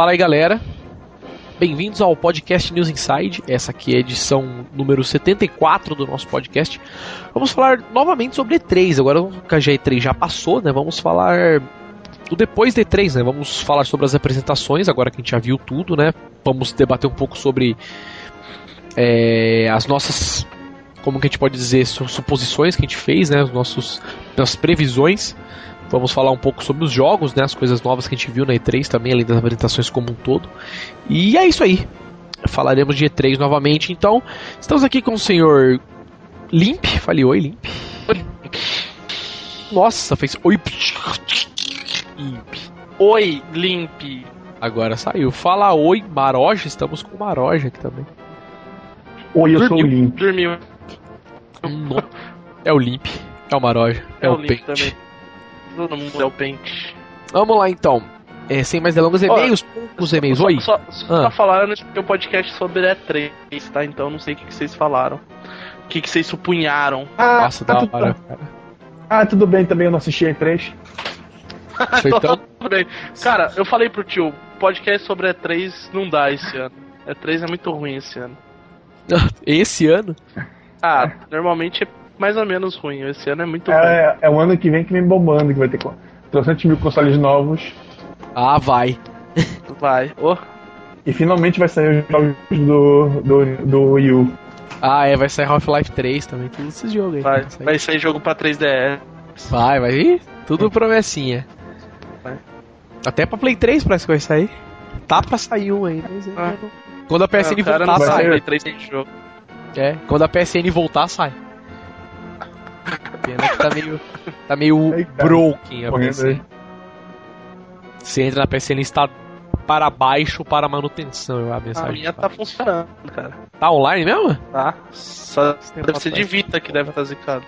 Fala aí, galera. Bem-vindos ao podcast News Inside. Essa aqui é a edição número 74 do nosso podcast. Vamos falar novamente sobre E3. Agora que a E3 já passou, né? Vamos falar do depois de E3, né? Vamos falar sobre as apresentações, agora que a gente já viu tudo, né? Vamos debater um pouco sobre é, as nossas, como que a gente pode dizer, suposições que a gente fez, né? Os nossos, nossas previsões. Vamos falar um pouco sobre os jogos, né? As coisas novas que a gente viu na E3 também, além das apresentações como um todo. E é isso aí. Falaremos de E3 novamente. Então, estamos aqui com o senhor Limp. Fale oi, Limp. Oi. Nossa, fez oi. Limp. Oi, Limp. Agora saiu. Fala oi, Maroja. Estamos com o Maroja aqui também. Oi, eu Dormiu. sou o Limp. Dormiu. É o Limp. É o Maroja. É, é o, o Limp também. Todo mundo é o pente. Vamos lá então. É, sem mais delongas, e-mails, poucos e-mails. Só, Oi. Só, só ah. pra falar, eu não um podcast sobre E3, tá? Então não sei o que, que vocês falaram. O que, que vocês supunharam. Ah, Nossa, da hora, cara. Ah, tudo bem também, eu não assisti E3. então... Cara, eu falei pro tio, podcast sobre E3 não dá esse ano. E3 é muito ruim esse ano. esse ano? Ah, normalmente é mais ou menos ruim. Esse ano é muito é, ruim. É, é o ano que vem que vem bombando, que vai ter 300 mil consoles novos. Ah, vai. Vai. Oh. E finalmente vai sair os jogos do, do, do Wii U. Ah, é, vai sair Half-Life 3 também, todos esses jogos aí. Vai, vai sair jogo pra 3DS. Vai, vai ir. Tudo promessinha. Vai. Até pra Play 3 parece que vai sair. Tá pra sair um ainda. Ah. Quando a PSN ah, voltar, sai. Play 3 tem jogo. É, quando a PSN voltar, sai. Pena que tá meio. Tá meio Ai, broken a PSN. Você entra na PSN está para baixo para manutenção, a mensagem. A minha tá funcionando, cara. Tá online mesmo? Tá. Só deve ser de Vita que deve estar zicado.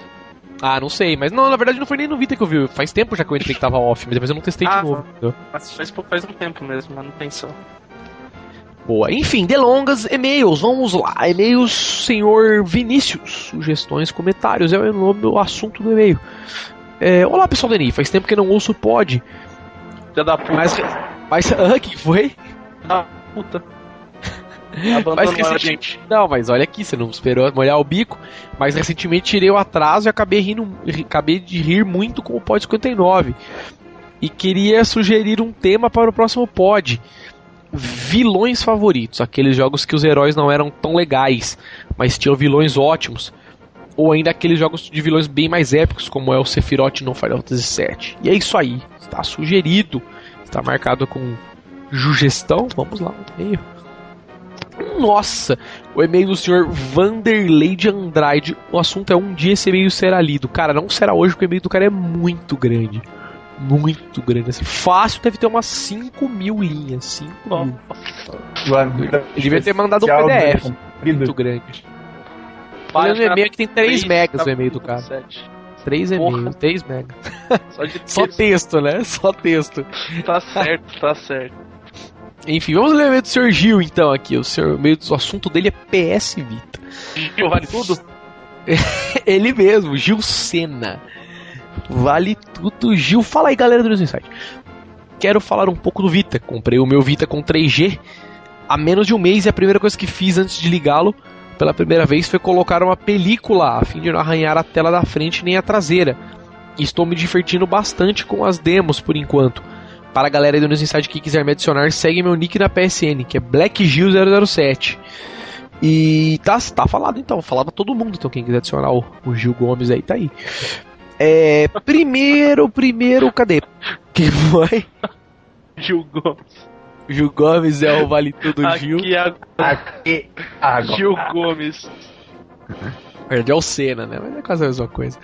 Ah, não sei, mas não, na verdade não foi nem no Vita que eu vi. Faz tempo já que eu entrei que tava off, mas depois eu não testei ah, de novo. Mas faz, faz um tempo mesmo, manutenção. Boa. Enfim, delongas, e-mails, vamos lá. E-mails, senhor Vinícius. Sugestões, comentários, é o nome, o assunto do e-mail. É, Olá, pessoal do Eni, faz tempo que não ouço o pod. Já da puta. Mas, mas ah, que foi? Ah, puta. mas gente. Não, mas olha aqui, você não esperou molhar o bico. Mas recentemente tirei o atraso e acabei rindo, acabei de rir muito com o pod 59. E queria sugerir um tema para o próximo pod vilões favoritos, aqueles jogos que os heróis não eram tão legais, mas tinham vilões ótimos, ou ainda aqueles jogos de vilões bem mais épicos, como é o Sephiroth no Final Fantasy VII. E é isso aí, está sugerido, está marcado com sugestão. Vamos lá, e-mail. Nossa, o e-mail do senhor Vanderlei de Andrade. O assunto é um dia esse e-mail será lido. Cara, não será hoje, porque o e-mail do cara é muito grande muito grande. Assim. Fácil deve ter umas 5 mil linhas. 5 mil. Ele devia ter mandado um PDF muito grande. Olha no e-mail que tem 3 megas o e-mail do cara. 3 e-mails, 3 megas. Só, Só texto, né? Só texto. Tá certo, tá certo. Enfim, vamos ler o e-mail do Sr. Gil então aqui. O, meio, o assunto dele é PS Vita. Gil vale tudo? Ele mesmo, Gil Sena. Vale tudo, Gil. Fala aí, galera do News Insight. Quero falar um pouco do Vita. Comprei o meu Vita com 3G há menos de um mês e a primeira coisa que fiz antes de ligá-lo pela primeira vez foi colocar uma película a fim de não arranhar a tela da frente nem a traseira. Estou me divertindo bastante com as demos por enquanto. Para a galera do News Inside que quiser me adicionar, segue meu nick na PSN, que é BlackGil007. E tá, tá falado então, falava todo mundo, então quem quiser adicionar o, o Gil Gomes aí, tá aí. É, primeiro, primeiro, cadê? Que foi? Gil Gomes. Gil Gomes é o Vale Tudo Gil. Aqui, agora. Gil Gomes. É o Senna, né? Mas é quase a mesma coisa.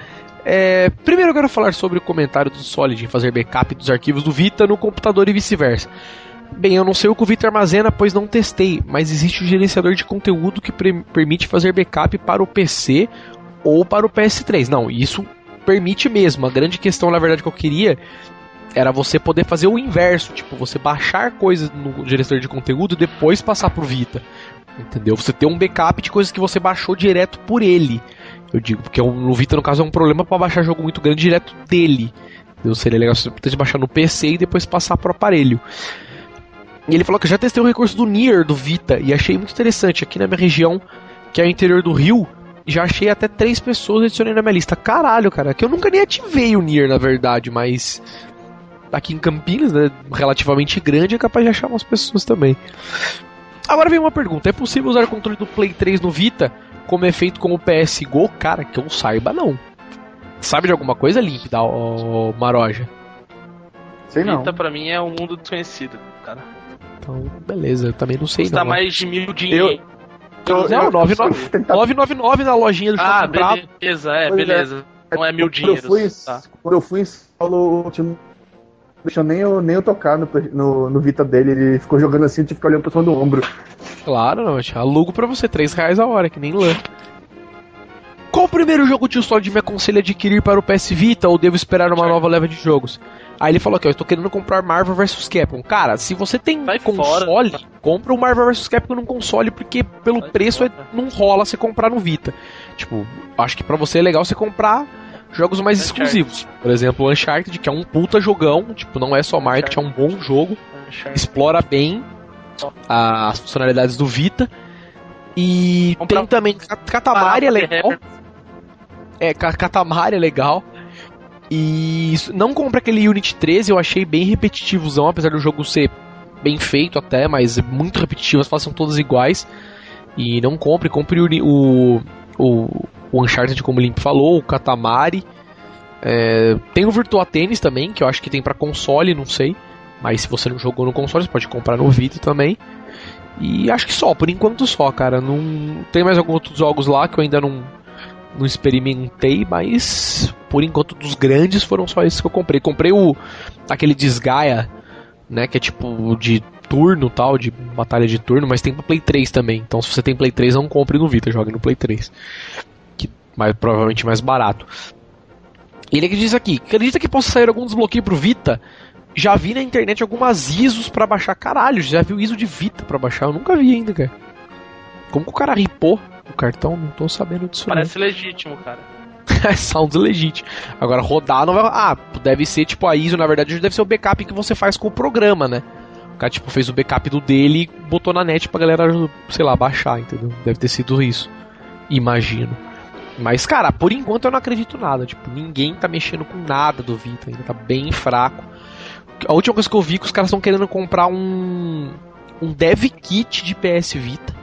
É, primeiro eu quero falar sobre o comentário do Solid em fazer backup dos arquivos do Vita no computador e vice-versa. Bem, eu não sei o que o Vita armazena, pois não testei, mas existe um gerenciador de conteúdo que permite fazer backup para o PC ou para o PS3. Não, isso permite mesmo. A grande questão, na verdade, que eu queria era você poder fazer o inverso, tipo, você baixar coisas no gerenciador de conteúdo e depois passar pro Vita. Entendeu? Você ter um backup de coisas que você baixou direto por ele. Eu digo, porque no Vita, no caso, é um problema para baixar jogo muito grande direto dele. Entendeu? Seria legal você baixar no PC e depois passar pro aparelho. E ele falou que já testei o recurso do Nier do Vita e achei muito interessante. Aqui na minha região, que é o interior do Rio, já achei até três pessoas adicionei na minha lista. Caralho, cara, que eu nunca nem ativei o Nier, na verdade, mas aqui em Campinas, né, relativamente grande, é capaz de achar umas pessoas também. Agora vem uma pergunta: é possível usar o controle do Play 3 no Vita como é feito com o PS Go? Cara, que eu saiba, não. Sabe de alguma coisa, Link, da Maroja? Sei não. Vita pra mim é um mundo desconhecido, cara. Então, beleza, eu também não sei Custa não. mais de mil dinheiro. Eu, eu, não, 999 na lojinha do Ah, beleza, é, beleza. É. Não é mil dinheiros. Quando eu fui, tá. quando eu fui em Paulo, deixou nem eu, nem eu tocar no, no, no, Vita dele. Ele ficou jogando assim, eu tive que olhar pra cima do ombro. Claro, não, alugo pra você, 3 reais a hora, que nem lã. Qual o primeiro jogo Tio Solid me aconselha adquirir para o PS Vita ou devo esperar uma nova leva de jogos? Aí ele falou que eu estou querendo comprar Marvel vs Capcom. Cara, se você tem Vai console, fora. compra o Marvel vs Capcom num console porque pelo Vai preço é, não rola você comprar no Vita. Tipo, acho que para você é legal você comprar jogos mais Uncharted. exclusivos. Por exemplo, o Uncharted, que é um puta jogão, tipo, não é só marketing, é um bom jogo. Uncharted. Explora bem as funcionalidades do Vita. E Comprar tem também Katamari é legal. É, Katamari é legal. E não compra aquele Unity 13, eu achei bem repetitivozão, apesar do jogo ser bem feito até, mas muito repetitivo, as fases são todas iguais. E não compre, compre o, o, o, o Uncharted, como o Limp falou, o Katamari. É, tem o Virtua Tennis também, que eu acho que tem para console, não sei. Mas se você não jogou no console, você pode comprar no Vita também. E acho que só, por enquanto só, cara. Não tem mais alguns outros jogos lá que eu ainda não, não experimentei, mas por enquanto dos grandes foram só esses que eu comprei. Comprei o aquele Desgaia, né, que é tipo de turno tal, de batalha de turno, mas tem pra Play 3 também. Então se você tem Play 3, não compre no Vita, jogue no Play 3. Que mais provavelmente mais barato. Ele que diz aqui, acredita que possa sair algum desbloqueio pro Vita? Já vi na internet algumas ISOs para baixar. Caralho, já viu ISO de Vita para baixar? Eu nunca vi ainda, cara. Como que o cara ripou o cartão? Não tô sabendo disso. Parece não. legítimo, cara. Sounds legítimo. Agora, rodar não vai. Ah, deve ser tipo a ISO, na verdade, deve ser o backup que você faz com o programa, né? O cara, tipo, fez o backup do dele e botou na net pra galera, sei lá, baixar, entendeu? Deve ter sido isso. Imagino. Mas, cara, por enquanto eu não acredito nada. Tipo, ninguém tá mexendo com nada do Vita, ainda tá bem fraco. A última coisa que eu vi é que os caras estão querendo comprar um. um dev kit de PS Vita.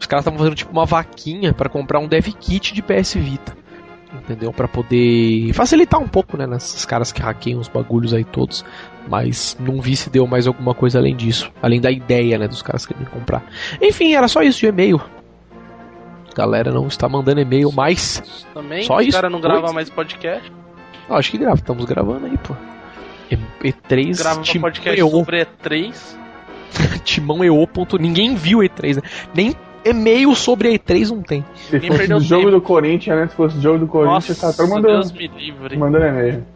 Os caras estavam fazendo tipo uma vaquinha para comprar um dev kit de PS Vita. Entendeu? Para poder facilitar um pouco, né? Nesses caras que hackeiam os bagulhos aí todos. Mas não vi se deu mais alguma coisa além disso. Além da ideia, né? Dos caras querendo comprar. Enfim, era só isso de e-mail. Galera não está mandando e-mail mais. Também? Só isso. Os caras não gravam mais podcast? Ah, acho que grava. Estamos gravando aí, pô. E3 Grava um podcast EO. sobre E3. Timão EO. Ninguém viu E3, né? Nem e-mail sobre E3 não tem. Se Ninguém fosse o jogo tempo. do Corinthians, né? Se fosse o jogo do Corinthians, tá todo mandando. Deus me livre. Mandando e-mail.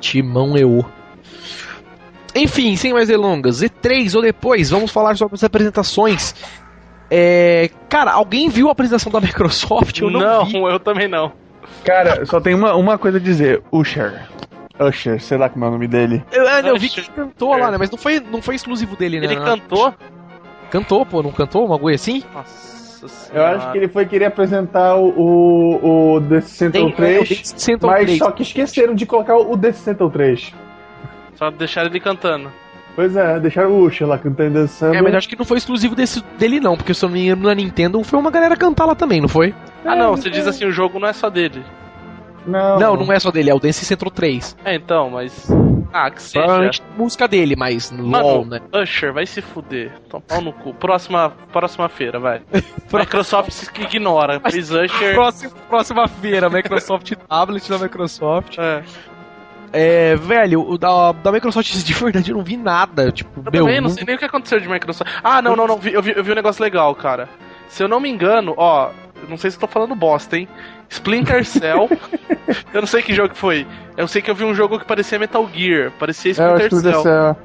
Timão EO. Enfim, sem mais delongas, E3 ou depois, vamos falar sobre as apresentações. É, cara, alguém viu a apresentação da Microsoft? Eu não, não vi. eu também não. Cara, só tem uma, uma coisa a dizer. Usher. Usher, sei lá como é o nome dele. Eu, eu vi que ele cantou lá, né? Mas não foi, não foi exclusivo dele, né? Ele cantou? Cantou, pô, não cantou uma coisa assim? Nossa senhora. Eu acho que ele foi querer apresentar o, o, The Central 3, é, mas 3. só que esqueceram de colocar o The Central 3. Só deixaram ele cantando. Pois é, deixaram o Usher lá cantando e dançando. É, mas acho que não foi exclusivo desse, dele não, porque se eu não me engano na Nintendo foi uma galera cantar lá também, não foi? Ah não, você diz assim, o jogo não é só dele. Não. Não, não é só dele, é o Dance Central 3. É, então, mas. Ah, que seja. Provavelmente música dele, mas Mano, LOL, né? Usher, vai se fuder. Toma pau no cu. Próxima, próxima feira, vai. Microsoft se ignora. Fez Usher. Próxima, próxima feira, Microsoft Tablet da Microsoft. É. É, velho, o da, da Microsoft de verdade eu não vi nada. Tipo, eu meu, também não, não sei nem o que aconteceu de Microsoft. Ah, não, não, não. Vi, eu, vi, eu vi um negócio legal, cara. Se eu não me engano, ó, não sei se eu tô falando bosta, hein? Splinter Cell. eu não sei que jogo foi. Eu sei que eu vi um jogo que parecia Metal Gear. Parecia é, Splinter é, Cell. Cell.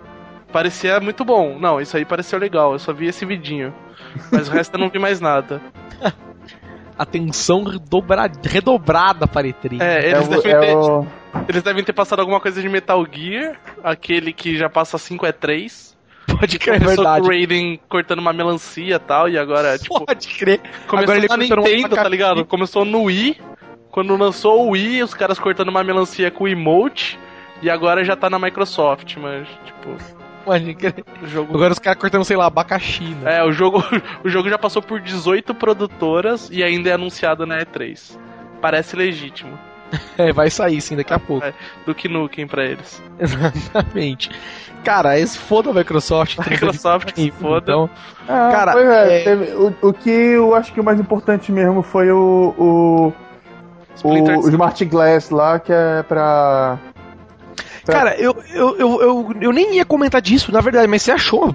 Parecia muito bom. Não, isso aí pareceu legal. Eu só vi esse vidinho. Mas o resto eu não vi mais nada. Atenção redobra... redobrada para E3. É, eles, é devem é ter, eles devem ter passado alguma coisa de Metal Gear. Aquele que já passa 5 é 3. Pode crer, é verdade. o Raiden cortando uma melancia e tal, e agora, tipo... Pode crer. Começou agora na Nintendo, tá ligado? Começou no Wii, quando lançou o Wii, os caras cortando uma melancia com o emote, e agora já tá na Microsoft, mas, tipo... O jogo... Agora os caras cortando, sei lá, abacaxi, né? É, o jogo, o jogo já passou por 18 produtoras e ainda é anunciado na E3. Parece legítimo. É, vai sair sim daqui a pouco. É, do que Nukem pra eles. Exatamente. Cara, esse foda a Microsoft. Microsoft, que foda. Então, ah, cara, é, é... Teve, o, o, que eu acho que o mais importante mesmo foi o, o, o, o Smart Glass lá, que é pra Cara, eu, eu, eu, eu, eu nem ia comentar disso, na verdade, mas você achou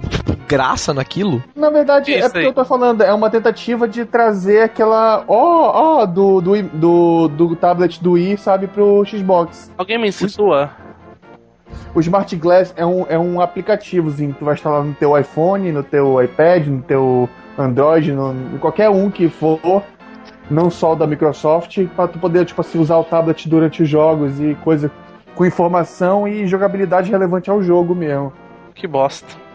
graça naquilo? Na verdade, Isso é porque aí. eu tô falando, é uma tentativa de trazer aquela. Ó, oh, ó, oh, do, do, do, do tablet do i, sabe, pro Xbox. Alguém me situa? O Smart Glass é um, é um aplicativozinho que tu vai instalar no teu iPhone, no teu iPad, no teu Android, no, em qualquer um que for, não só o da Microsoft, para tu poder, tipo assim, usar o tablet durante os jogos e coisa com informação e jogabilidade relevante ao jogo mesmo. Que bosta.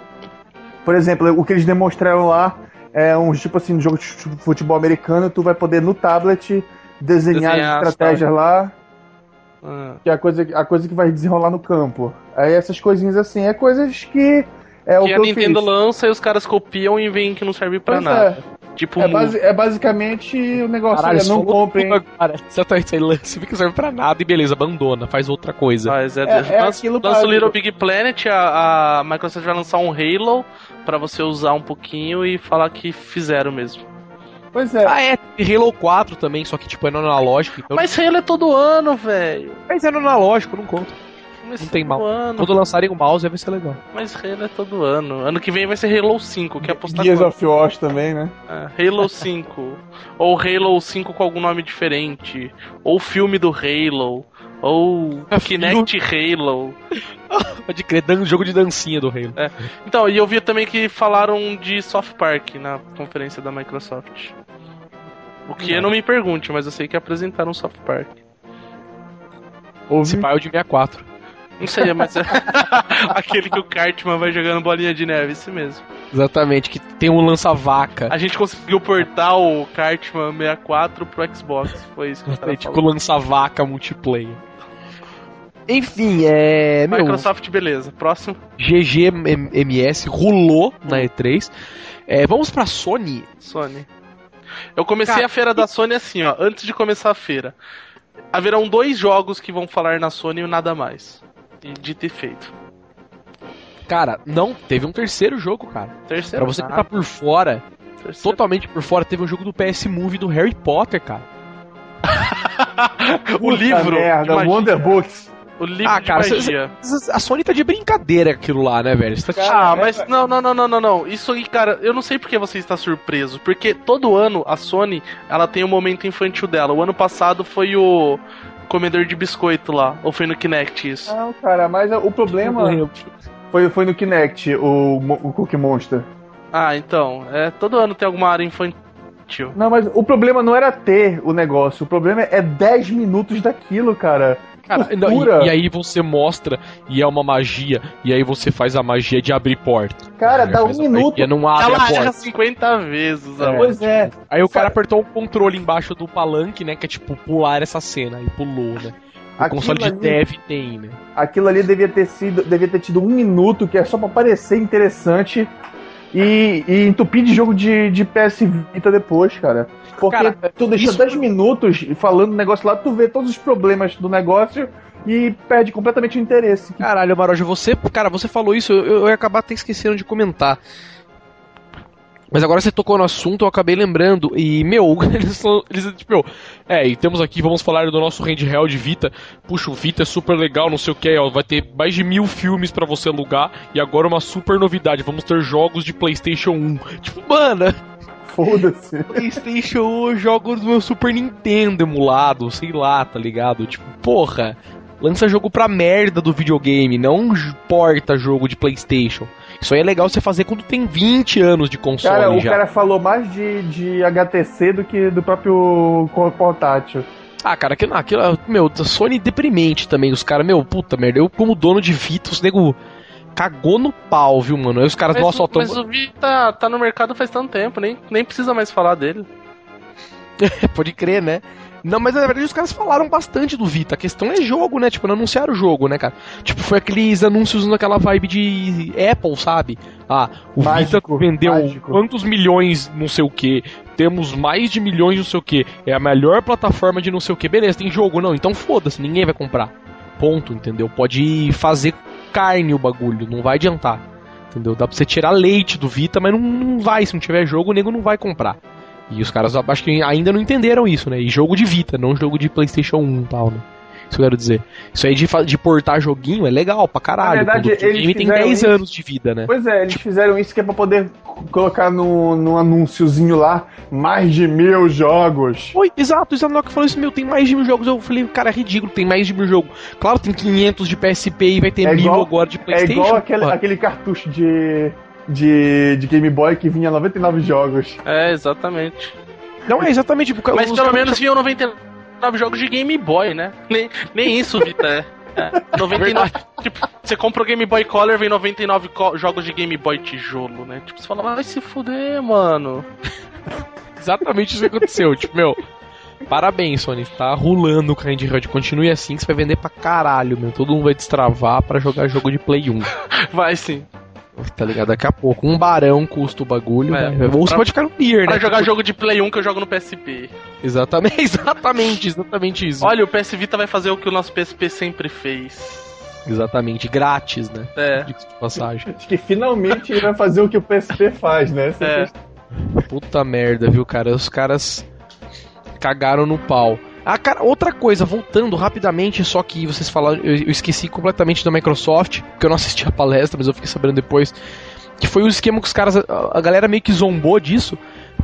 Por exemplo, o que eles demonstraram lá é um tipo assim, de jogo de futebol americano, tu vai poder no tablet desenhar, desenhar as estratégias lá. Ah. Que é a coisa, a coisa que vai desenrolar no campo. Aí essas coisinhas assim, é coisas que. É que o que a Nintendo fiz. lança e os caras copiam e veem que não serve pra pois nada. É. Tipo, é, base, é basicamente o negócio Caralho, é, não comprem. Exatamente, você fica serve pra nada e beleza, abandona, faz outra coisa. Mas é, é, é lança, lança o Little Big Planet, a, a Microsoft vai lançar um Halo para você usar um pouquinho e falar que fizeram mesmo. Pois é. Ah, é, Halo 4 também, só que tipo é no analógico. Então... Mas Halo é todo ano, velho. Mas é no analógico, não conta. Mas não tem mal. Ano. Quando lançarem o mouse vai ser legal. Mas Halo é todo ano. Ano que vem vai ser Halo 5, que é apostar Gears of War também, né? É, Halo 5. ou Halo 5 com algum nome diferente. Ou filme do Halo. Ou é Kinect Halo. Pode crer, dan jogo de dancinha do Halo. É. Então, e eu vi também que falaram de Soft Park na conferência da Microsoft. O que não. eu não me pergunte, mas eu sei que apresentaram Soft Park. Ouvi. Esse pai é o de 64. Não sei, mas é aquele que o Cartman vai jogando bolinha de neve, esse mesmo. Exatamente, que tem um lança-vaca. A gente conseguiu portar o Cartman 64 pro Xbox. Foi isso que a gente Tipo, lança-vaca multiplayer. Enfim, é. Microsoft, meu, beleza. Próximo. GGMS rolou na E3. É, vamos pra Sony. Sony. Eu comecei Cara, a feira da Sony assim, ó. Antes de começar a feira. Haverão dois jogos que vão falar na Sony e nada mais de ter feito. Cara, não, teve um terceiro jogo, cara. Terceiro. Pra você que tá por fora, terceiro. totalmente por fora, teve um jogo do PS Movie do Harry Potter, cara. o livro. Merda, Wonder Books. O livro ah, cara, magia. a Sony tá de brincadeira aquilo lá, né, velho? Tá... ah, mas não, não, não, não, não, não. Isso aí, cara, eu não sei porque você está surpreso. Porque todo ano a Sony, ela tem o um momento infantil dela. O ano passado foi o comedor de biscoito lá. Ou foi no Kinect isso? Não, cara, mas o problema foi, foi no Kinect, o, o Cookie Monster. Ah, então. É, todo ano tem alguma área infantil. Não, mas o problema não era ter o negócio, o problema é 10 minutos daquilo, cara. Cara, não, e, e, aí você mostra e é uma magia, e aí você faz a magia de abrir porta. Cara, dá um minuto. E não abre Ela a porta. 50 vezes, é. Pois é. Aí o cara apertou o controle embaixo do palanque, né? Que é tipo pular essa cena. E pulou, né? O Aquilo console de ali, dev tem, né? Aquilo ali devia ter sido. Devia ter tido um minuto, que é só pra parecer interessante. E, e entupir de jogo de, de PS Vita depois, cara. Porque cara, tu deixa isso... 10 minutos falando o negócio lá, tu vê todos os problemas do negócio e perde completamente o interesse. Caralho, Maroja, você, cara, você falou isso, eu, eu ia acabar até esquecendo de comentar. Mas agora você tocou no assunto, eu acabei lembrando. E, meu, eles, eles tipo, meu, é, e temos aqui, vamos falar do nosso handheld Vita. Puxa, o Vita é super legal, não sei o que, ó, vai ter mais de mil filmes para você alugar. E agora uma super novidade, vamos ter jogos de PlayStation 1. Tipo, mano. Foda-se. PlayStation 1 jogos do meu Super Nintendo emulado, sei lá, tá ligado? Tipo, porra. Lança jogo pra merda do videogame, não porta jogo de PlayStation. Isso aí é legal você fazer quando tem 20 anos de console. Cara, o já. cara falou mais de, de HTC do que do próprio portátil. Ah, cara, aquilo, aquilo meu, Sony deprimente também. Os caras, meu, puta merda. Eu, como dono de Vita, os nego cagou no pau, viu, mano? Aí os caras, mas, nossa, ó, Mas o Vita tá no mercado faz tanto tempo, nem, nem precisa mais falar dele. Pode crer, né? Não, mas na verdade os caras falaram bastante do Vita. A questão é jogo, né? Tipo, não anunciaram o jogo, né, cara? Tipo, foi aqueles anúncios naquela vibe de Apple, sabe? Ah, o mágico, Vita vendeu mágico. quantos milhões, não sei o que. Temos mais de milhões, não sei o que. É a melhor plataforma de não sei o que. Beleza, tem jogo, não. Então foda-se, ninguém vai comprar. Ponto, entendeu? Pode fazer carne o bagulho, não vai adiantar. Entendeu? Dá pra você tirar leite do Vita, mas não, não vai. Se não tiver jogo, o nego não vai comprar. E os caras acho que ainda não entenderam isso, né? E jogo de Vita, não jogo de PlayStation 1 e tal, né? Isso eu quero dizer. Isso aí de, de portar joguinho é legal pra caralho. Na verdade, o game tem 10 isso... anos de vida, né? Pois é, eles fizeram isso que é pra poder colocar no, no anúnciozinho lá mais de mil jogos. Oi, exato, o Zanok falou isso, meu, tem mais de mil jogos. Eu falei, cara, é ridículo, tem mais de mil jogos. Claro, tem 500 de PSP e vai ter é mil igual, agora de PlayStation. É igual aquele, aquele cartucho de, de, de Game Boy que vinha 99 jogos. É, exatamente. Não, é exatamente. Porque Mas pelo menos vinham 99 jogos de Game Boy, né? Nem, nem isso, Vita, é. É, 99, tipo, você compra o Game Boy Color, vem 99 jogos de Game Boy tijolo, né? Tipo, você fala, vai se fuder, mano. Exatamente isso que aconteceu. tipo, meu, parabéns, Sony. Tá rolando o Candy Crush. Continue assim que você vai vender pra caralho, meu. Todo mundo vai destravar pra jogar jogo de Play 1. Vai sim. Tá ligado? Daqui a pouco. Um barão custa o bagulho. É, né? Ou você pode ficar no Nier, né? Pra jogar tipo... jogo de Play 1 que eu jogo no PSP. Exatamente, exatamente, exatamente isso. Olha, o PS Vita vai fazer o que o nosso PSP sempre fez. Exatamente, grátis, né? É. De passagem. Acho que finalmente ele vai fazer o que o PSP faz, né? é. Puta merda, viu, cara? Os caras cagaram no pau. Ah, cara, outra coisa, voltando rapidamente, só que vocês falaram, eu, eu esqueci completamente da Microsoft, porque eu não assisti a palestra, mas eu fiquei sabendo depois, que foi o esquema que os caras, a, a galera meio que zombou disso,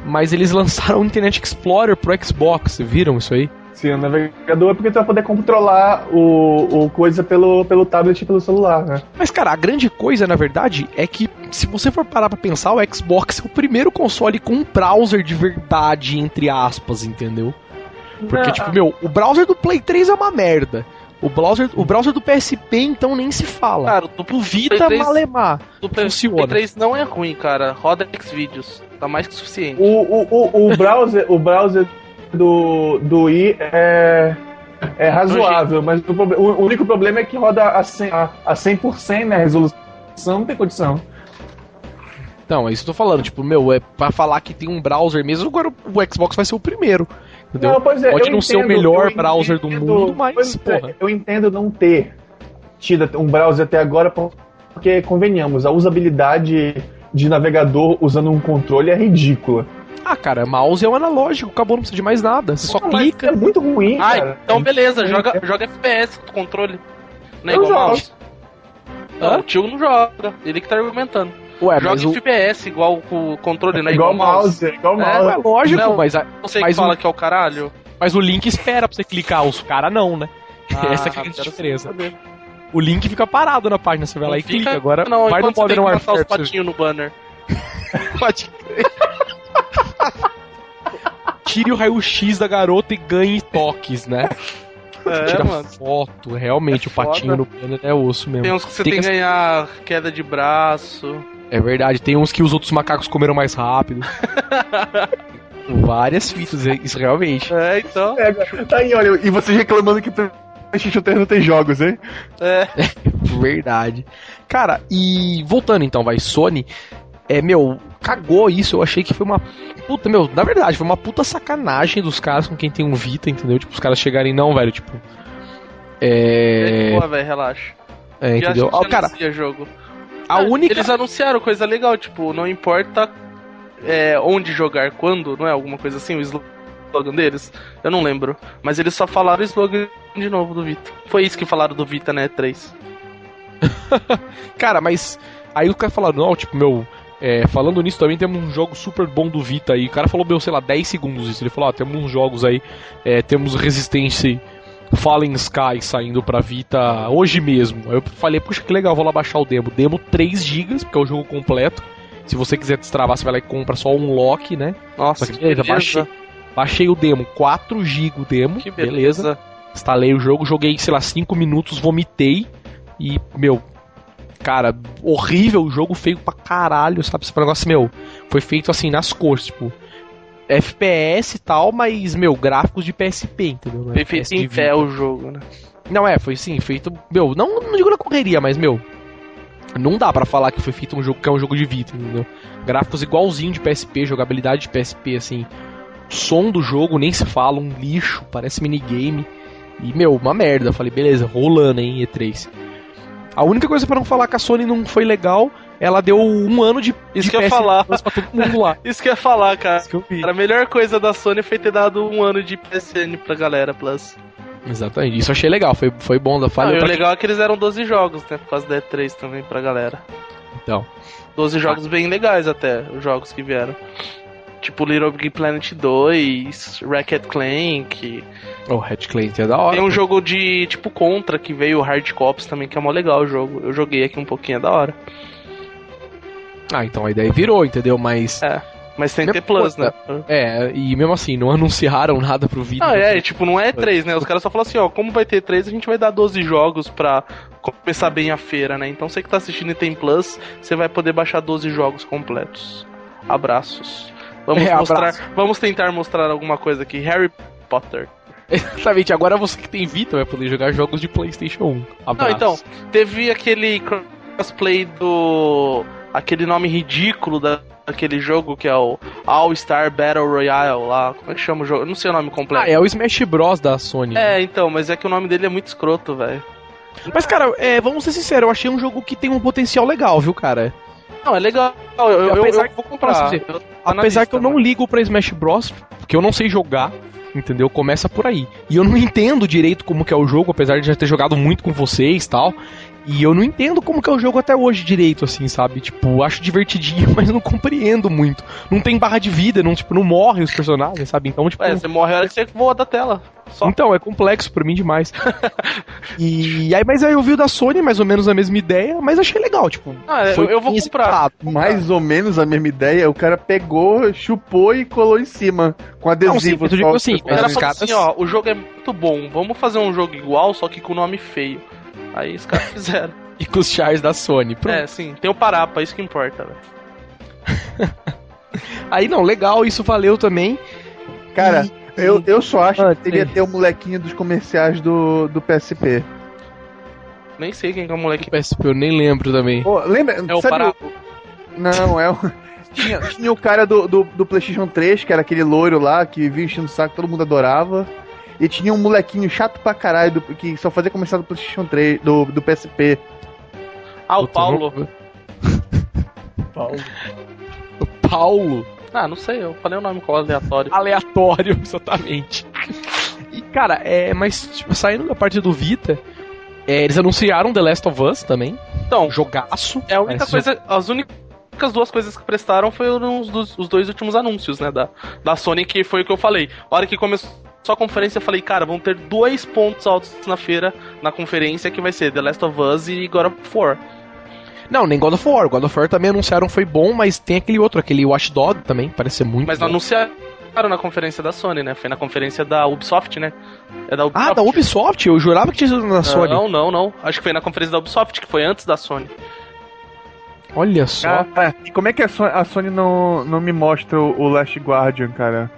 mas eles lançaram o Internet Explorer pro Xbox, viram isso aí? Sim, o navegador é porque tu vai poder controlar o, o coisa pelo, pelo tablet e pelo celular, né? Mas, cara, a grande coisa, na verdade, é que se você for parar pra pensar, o Xbox é o primeiro console com um browser de verdade, entre aspas, entendeu? Porque, não. tipo, meu, o browser do Play 3 é uma merda. O browser, o browser do PSP, então, nem se fala. Cara, do Vita 3, Malemar. Do funciona. Play 3 não é ruim, cara. Roda Xvideos. Tá mais que suficiente. O, o, o, o browser, o browser do, do i é, é razoável, mas o, o, único problema é que roda a 100%, a, a 100% né? A resolução não tem condição. Não, é isso que eu tô falando. Tipo, meu, é pra falar que tem um browser mesmo, agora o Xbox vai ser o primeiro. Entendeu? Não, pois é, Pode não entendo, ser o melhor browser do mundo, mas. É, porra. eu entendo não ter tido um browser até agora, porque, convenhamos, a usabilidade de navegador usando um controle é ridícula. Ah, cara, mouse é um analógico, acabou, não precisa de mais nada. Você só clica. É muito ruim, ah, cara. então beleza, joga, joga FPS com controle. Não é igual mouse. Não, o tio não joga, ele que tá argumentando. Ué, Joga o... FPS igual o controle, não é igual, igual mouse. É igual mouse. É, é lógico, não, mas. A, você mas fala o... que é o caralho. Mas o Link espera pra você clicar, os caras não, né? Ah, Essa é a diferença. O Link fica parado na página, você vai lá e fica... clica. Agora não, vai no Modern Warfare. os patinhos no banner. Pode Tire o raio-x da garota e ganhe toques, né? É, Tira mano. foto, realmente, é o patinho no banner é osso mesmo. Tem uns que você tem, tem que ganhar queda de braço. É verdade, tem uns que os outros macacos comeram mais rápido. Várias fitas, é, isso realmente. É, então. É, tá aí, olha, e você reclamando que PlayStation 3 não tem jogos, hein? É. Verdade. Cara, e voltando então, vai, Sony. É, meu, cagou isso. Eu achei que foi uma. Puta, meu, na verdade, foi uma puta sacanagem dos caras com quem tem um Vita, entendeu? Tipo, os caras chegarem, não, velho, tipo. É. Boa, velho, relaxa. É, entendeu? Ó, cara. Jogo. A ah, única... Eles anunciaram coisa legal, tipo, não importa é, onde jogar, quando, não é alguma coisa assim, o slogan deles? Eu não lembro. Mas eles só falaram o slogan de novo do Vita. Foi isso que falaram do Vita, né? 3. cara, mas aí o cara falou, não, tipo, meu. É, falando nisso, também temos um jogo super bom do Vita aí. O cara falou, meu, sei lá, 10 segundos isso. Ele falou, ah, temos uns jogos aí, é, temos Resistência Fallen Sky saindo pra Vita hoje mesmo. Aí eu falei, puxa que legal, vou lá baixar o demo. Demo 3 GB, porque é o jogo completo. Se você quiser destravar, você vai lá e compra só um lock, né? Nossa, que beleza. Baixei, baixei o demo, 4 GB o demo, que beleza. beleza. Instalei o jogo, joguei, sei lá, 5 minutos, vomitei. E, meu, cara, horrível, jogo feio pra caralho, sabe? Esse negócio, meu, foi feito assim nas cores, tipo. FPS e tal, mas, meu, gráficos de PSP, entendeu? Foi feito em pé o jogo, né? Não, é, foi sim, feito. Meu, não, não digo na correria, mas, meu. Não dá para falar que foi feito um jogo que é um jogo de Vita, entendeu? Gráficos igualzinho de PSP, jogabilidade de PSP, assim. Som do jogo nem se fala, um lixo, parece minigame. E, meu, uma merda. Eu falei, beleza, rolando, hein, E3. A única coisa para não falar que a Sony não foi legal, ela deu um ano de. Isso que eu ia falar. pra todo mundo lá. Isso que eu ia falar, cara. Isso que eu vi. A melhor coisa da Sony foi ter dado um ano de PSN pra galera, Plus. Exatamente, isso eu achei legal, foi, foi bom da Não, falha. e o legal é que eles eram 12 jogos, né? Por causa da E3 também pra galera. Então, 12 jogos bem legais até, os jogos que vieram. Tipo Little Big Planet 2, Racket Clank. o Red Clank é da hora. Tem um jogo de tipo Contra que veio o Hard Cops também, que é mó legal o jogo. Eu joguei aqui um pouquinho, é da hora. Ah, então a ideia virou, entendeu? Mas. É. Mas tem que ter Mesma Plus, né? É, e mesmo assim, não anunciaram nada pro vídeo. Ah, é, tipo, não é E3, né? Os caras só falam assim, ó, como vai ter E3, a gente vai dar 12 jogos pra começar bem a feira, né? Então você que tá assistindo e tem Plus, você vai poder baixar 12 jogos completos. Abraços. Vamos É, mostrar, abraço. vamos tentar mostrar alguma coisa aqui. Harry Potter. Exatamente, agora você que tem Vita vai poder jogar jogos de PlayStation 1. Não, Abraço. então, teve aquele crossplay do aquele nome ridículo da daquele jogo que é o All Star Battle Royale lá. Como é que chama o jogo? Eu não sei o nome completo. Ah, é o Smash Bros da Sony. É, então, mas é que o nome dele é muito escroto, velho. Mas, cara, é, vamos ser sinceros, eu achei um jogo que tem um potencial legal, viu, cara? Não, é legal. Eu, eu, Apesar eu vou comprar. que- Eu- tá na Apesar lista, que eu não mano. ligo pra Smash Bros, porque eu não sei jogar, entendeu? Começa por aí. E eu não entendo direito como que é o jogo, apesar de já ter jogado muito com vocês e tal. E eu não entendo como que é o jogo até hoje direito, assim, sabe? Tipo, acho divertidinho, mas não compreendo muito. Não tem barra de vida, não, tipo, não morrem os personagens, sabe? Então, tipo. É, você morre a hora que você voa da tela. Só. Então, é complexo pra mim demais. e aí, mas aí eu vi o da Sony, mais ou menos a mesma ideia, mas achei legal, tipo. Ah, eu, foi eu vou comprar. executado. Mais ou menos a mesma ideia, o cara pegou, chupou e colou em cima. Com adesivo. Não, sim, eu digo só. assim, O cara falou assim, ó, o jogo é muito bom, vamos fazer um jogo igual, só que com nome feio. Aí os caras fizeram. E com os chars da Sony. Pronto. é, sim, tem o Parapa, isso que importa, velho. Aí não, legal, isso valeu também. Cara, E- eu, eu só acho Ah, que teria ter o molequinho dos comerciais do, do PSP. Nem sei quem que é o moleque. PSP, eu nem lembro também. Pô, lembra? É o sabe Parapa. Não, é o. Tinha, tinha o cara do, do, do PlayStation 3, que era aquele loiro lá, que via enchendo o saco, todo mundo adorava. E tinha um molequinho chato pra caralho, do- que só fazia comercial do PlayStation 3, do, do PSP. Ah, o Puta, Paulo. não- O Paulo. Ah, não sei, eu falei o nome qual aleatório. Aleatório, exatamente. E, cara, é. Mas, tipo, saindo da parte do Vita, é, eles anunciaram The Last of Us também. Então, Jogaço. é a única coisa. As únicas duas coisas que prestaram foram os, os dois últimos anúncios, né? Da, da Sony, que foi o que eu falei. A hora que começou a conferência, eu falei, cara, vão ter dois pontos altos na feira, na conferência, que vai ser The Last of Us e God of War. Não, nem God of War. God of War também anunciaram foi bom, mas tem aquele outro, aquele Watch Dog também, parece ser muito Mas não bom. anunciaram na conferência da Sony, né? Foi na conferência da Ubisoft, né? É da Ubisoft. Ah, da Ubisoft? Eu jurava que tinha sido na Sony. Não, não, não. Acho que foi na conferência da Ubisoft, que foi antes da Sony. Olha só. Cara, e como é que a Sony, não, não me mostra o Last Guardian, cara?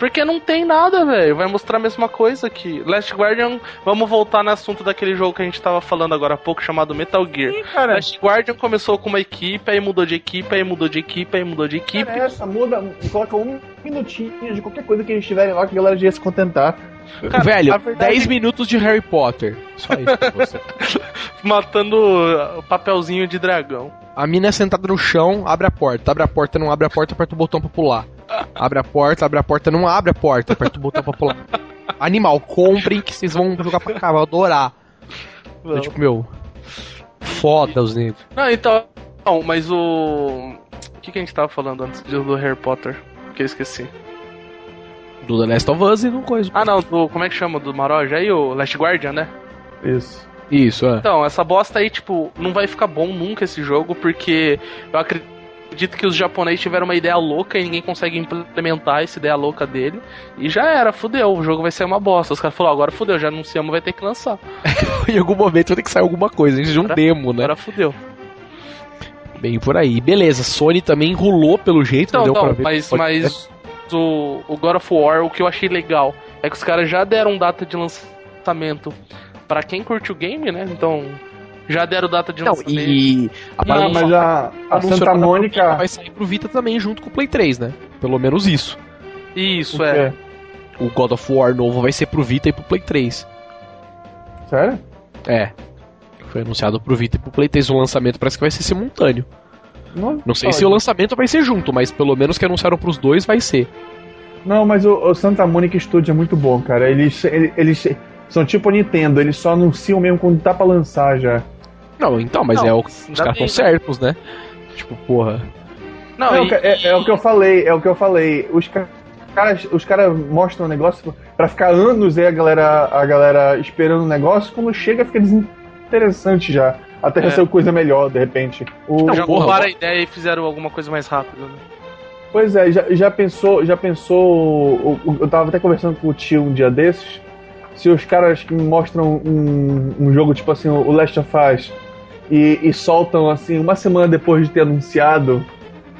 Porque não tem nada, velho. Vai mostrar a mesma coisa aqui. Last Guardian, vamos voltar no assunto daquele jogo que a gente tava falando agora há pouco, chamado Metal Gear. Ih, cara, Last Guardian começou com uma equipe, aí mudou de equipe, aí mudou de equipe, aí mudou de equipe. essa, muda, coloca um minutinho de qualquer coisa que eles tiverem lá que a galera já ia se contentar. Cara, Velho, a verdade- 10 minutos de Harry Potter. Só isso pra você. Matando o papelzinho de dragão. A mina é sentada no chão, abre a porta. Abre a porta, não abre a porta, aperta o botão pra pular. Abre a porta, abre a porta, não abre a porta, aperta o botão pra pular. Animal, comprem que vocês vão jogar pra cá, vão adorar. Eu, tipo, meu. Foda os negros. Não, então. Não, mas o. O que, que a gente tava falando antes do do Harry Potter? Que eu esqueci. Do The Last of Us e não coisa. Ah, não, do. Como é que chama? Do Maroja aí, o Last Guardian, né? Isso. Isso, é. Então, essa bosta aí, tipo, não vai ficar bom nunca esse jogo, porque eu acredito acredito que os japoneses tiveram uma ideia louca e ninguém consegue implementar essa ideia louca dele. E já era, fudeu, o jogo vai ser uma bosta. Os caras falaram, agora fudeu, já anunciamos, vai ter que lançar. em algum momento vai ter que sair alguma coisa, de um demo, né? Agora fudeu. Bem por aí. Beleza, Sony também enrolou pelo jeito, não, não, não mas, mas o, o God of War, o que eu achei legal é que os caras já deram data de lançamento para quem curte o game, né? Então, já deram data de lançamento. Não, e a não, mas a, a Santa Mônica vai sair pro Vita também junto com o Play 3, né? Pelo menos isso. Isso, é. O God of War novo vai ser pro Vita e pro Play 3. Sério? É. Foi anunciado pro Vita e pro Play 3 o lançamento, parece que vai ser simultâneo. Não, não sei pode. se o lançamento vai ser junto, mas pelo menos que anunciaram pros dois vai ser. Não, mas o, o Santa Monica Studio é muito bom, cara. Eles, eles, eles são tipo a Nintendo, eles só anunciam mesmo quando tá pra lançar já. Não, então, mas não, é o, os caras estão certos, né? Tipo, porra. Não, é, e, é, é, o que eu falei, é o que eu falei. Os caras, os caras mostram o negócio para ficar anos aí a galera, a galera esperando o negócio, quando chega fica desinteressante já. Até é. receber coisa melhor, de repente. O... Não, já roubaram a ideia e fizeram alguma coisa mais rápida, né? Pois é, já, já pensou, já pensou. Eu tava até conversando com o tio um dia desses. Se os caras mostram um, um jogo tipo assim, o Last of Us, e, e, soltam assim uma semana depois de ter anunciado.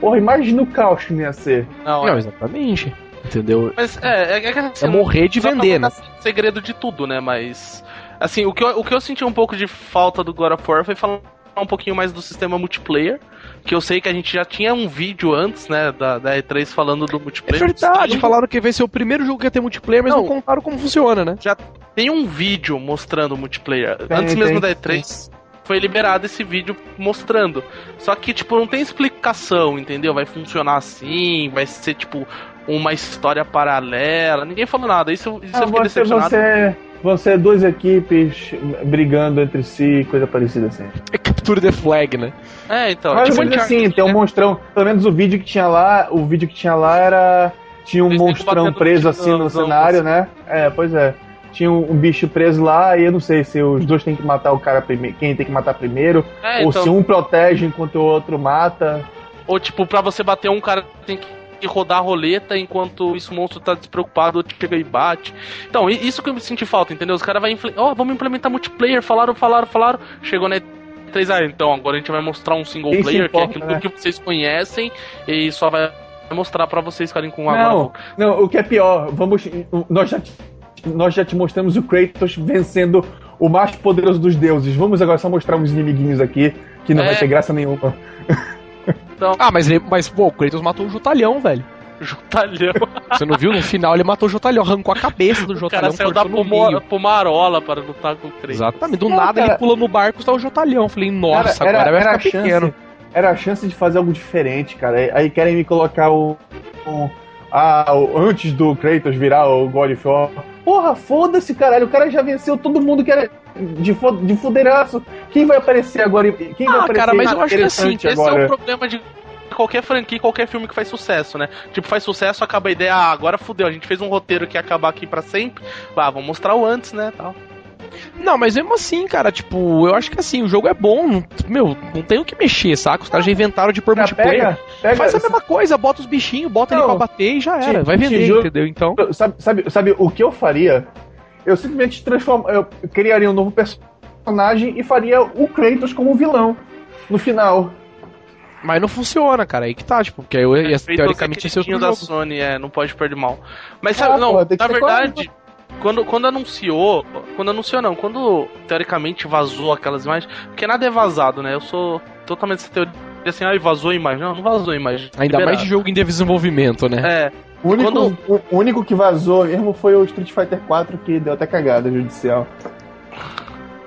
Porra, imagina o caos que ia ser. Não, não é. exatamente. Entendeu? Mas é, é, é, assim, é morrer de vender, né? Segredo de tudo, né? Mas. Assim, o que, eu, o que eu senti um pouco de falta do God of War foi falar um pouquinho mais do sistema multiplayer. Que eu sei que a gente já tinha um vídeo antes, né, da, da E3 falando do multiplayer. É verdade, falaram que vai ser o primeiro jogo que ia ter multiplayer, mas não, não contaram como funciona, né? Já tem um vídeo mostrando o multiplayer. Tem, antes mesmo tem, da E3. Tem foi liberado esse vídeo mostrando. Só que, tipo, não tem explicação, entendeu? Vai funcionar assim, vai ser, tipo, uma história paralela. Ninguém falou nada. Isso, isso ah, eu fiquei você, decepcionado. Você, você é duas equipes brigando entre si, coisa parecida assim. É Capture the Flag, né? É, então. Mas tipo, assim, tem um né? monstrão. Pelo menos o vídeo que tinha lá, o vídeo que tinha lá era. Tinha um Eles monstrão preso assim no cenário, né? É, pois é tinha um, bicho preso lá e eu não sei se os dois têm que matar o cara primeiro, quem tem que matar primeiro, é, ou então... se um protege enquanto o outro mata. Ou tipo, pra você bater um cara tem que rodar a roleta enquanto esse monstro tá despreocupado, outro chega e bate. Então, isso que eu me senti falta, entendeu? Os caras vão ó, oh, vamos implementar multiplayer, falaram, falaram, falaram, chegou na 3 ah, então agora a gente vai mostrar um single Quem player, importa, que é aquilo né? que vocês conhecem, e só vai mostrar para vocês ficarem com água não, Não, o que é pior, vamos. Nós já nós já te mostramos o Kratos vencendo o mais poderoso dos deuses. Vamos agora só mostrar uns inimiguinhos aqui que não é. vai ter graça nenhuma. Então... Ah, mas, mas pô, o Kratos matou o Jutalhão, velho. Jutalhão. Você não viu? No final ele matou o Jutalhão, arrancou a cabeça do Jutalhão. O cara saiu da pomora, pomarola para lutar com o Kratos. Exatamente. Do não, nada cara... ele pula no barco e está o Jutalhão. Falei, nossa, era, agora era, vai ficar pequeno. Chance, era a chance de fazer algo diferente, cara. Aí querem me colocar o, o ah, antes do Kratos virar o God of War. Porra, foda-se, caralho. O cara já venceu todo mundo que era de, de fuderaço. Quem vai aparecer agora? Quem ah, vai aparecer cara, mas eu acho que assim, agora? esse é o problema de qualquer franquia, qualquer filme que faz sucesso, né? Tipo, faz sucesso, acaba a ideia, ah, agora fudeu, a gente fez um roteiro que ia acabar aqui para sempre. Ah, vamos mostrar o antes, né, tal. Não, mas mesmo assim, cara, tipo, eu acho que assim, o jogo é bom, não, meu, não tem o que mexer, saca? Os caras já inventaram de pôr multiplayer. Pega, pega, Faz a mesma coisa, bota os bichinhos, bota não, ali pra bater e já era. vai vender, jogo, entendeu? Então. Sabe, sabe, sabe o que eu faria? Eu simplesmente transform, eu criaria um novo personagem e faria o Kratos como vilão no final. Mas não funciona, cara. Aí que tá, tipo, porque eu ia, teoricamente ser o da Sony, é, não pode perder mal. Mas sabe, ah, não, pô, na verdade, quando, quando anunciou, quando anunciou não, quando teoricamente vazou aquelas imagens, porque nada é vazado, né? Eu sou totalmente essa teoria assim, ah, vazou a imagem. Não, não vazou a imagem. Ainda liberado. mais de jogo em desenvolvimento, né? É. O único, quando... o único que vazou mesmo foi o Street Fighter 4 que deu até cagada judicial.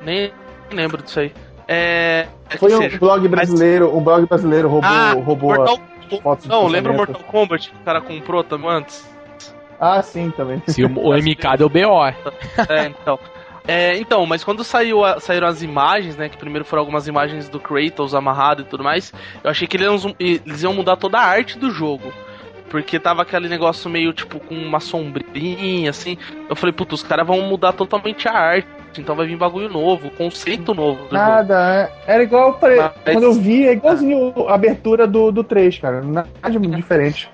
Nem lembro disso aí. É. Foi um seja, blog brasileiro, mas... um blog brasileiro roubou, ah, roubou Mortal... fotos Não, lembra o Mortal Kombat que o cara comprou também antes? Ah, sim, também. Se o, o MK deu BO. É, então. É, então, mas quando saiu a, saíram as imagens, né? Que primeiro foram algumas imagens do Kratos amarrado e tudo mais, eu achei que eles iam, eles iam mudar toda a arte do jogo. Porque tava aquele negócio meio tipo com uma sombrinha, assim. Eu falei, puta, os caras vão mudar totalmente a arte então vai vir bagulho novo, conceito novo. Nada, jogo. É. era igual. Mas... Quando eu vi, é igualzinho a abertura do, do 3, cara. Nada de muito diferente.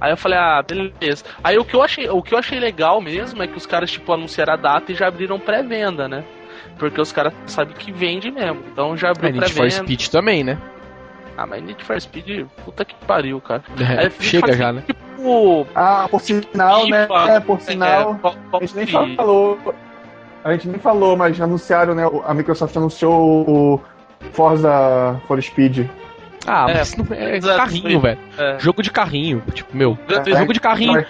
Aí eu falei, ah, beleza. Aí o que eu achei, o que eu achei legal mesmo é que os caras, tipo, anunciaram a data e já abriram pré-venda, né? Porque os caras sabem que vende mesmo. Então já abriu é, pré-venda. Need for Speed também, né? Ah, mas Need for Speed, puta que pariu, cara. É, chega já, né? Tipo, ah, por sinal, né? É, por sinal. É, a gente nem falou. A gente nem falou, mas anunciaram, né? A Microsoft anunciou o Forza for Speed. Ah, é, mas não é, é carrinho, velho. É. Jogo de carrinho. Tipo, meu, é, jogo de carrinho.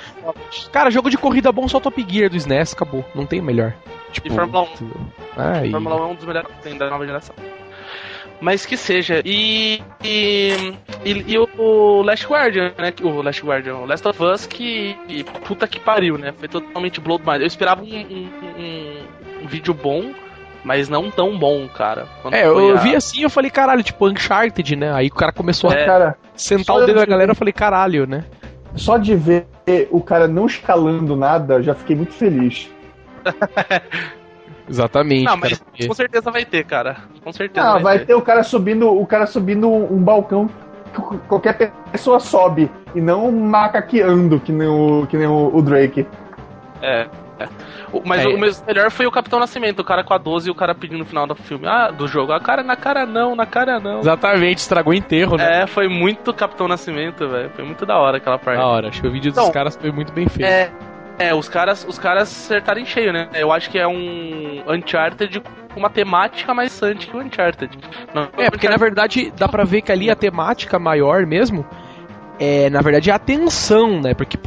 Cara, jogo de corrida bom só Top Gear do SNES, acabou. Não tem melhor. Tipo, e Fórmula 1. Ah, e... Fórmula 1 é um dos melhores que tem da nova geração. Mas que seja. E, e, e, e, o Last Guardian, né? O Last Guardian, o Last of Us, que. E, puta que pariu, né? Foi totalmente blow mind. Eu esperava um, um, um, um vídeo bom mas não tão bom, cara. É, eu, a... vi assim eu falei, caralho, tipo Uncharted, né? Aí o cara começou é, a cara, sentar o dedo da galera eu falei, caralho, né? Só de ver o cara não escalando nada, já fiquei muito feliz. Exatamente. Não, mas com certeza vai ter, cara. Com certeza. Ah, vai, vai ter. ter. o cara subindo, o cara subindo um balcão que qualquer pessoa sobe e não macaqueando que nem o, que nem o, o Drake. É. É. Mas é. o melhor foi o Capitão Nascimento, o cara com a 12 e o cara pedindo no final do filme, ah, do jogo, a cara na cara não, na cara não. Exatamente, estragou o enterro, né? É, foi muito Capitão Nascimento, velho. Foi muito da hora aquela parte. Da hora, acho que o vídeo dos então, caras foi muito bem feito. É, é, os caras, os caras acertaram em cheio, né? Eu acho que é um Uncharted com uma temática mais sante que o Uncharted. Não, é, porque Uncharted... na verdade dá pra ver que ali a temática maior mesmo é, na verdade, é a tensão, né? Porque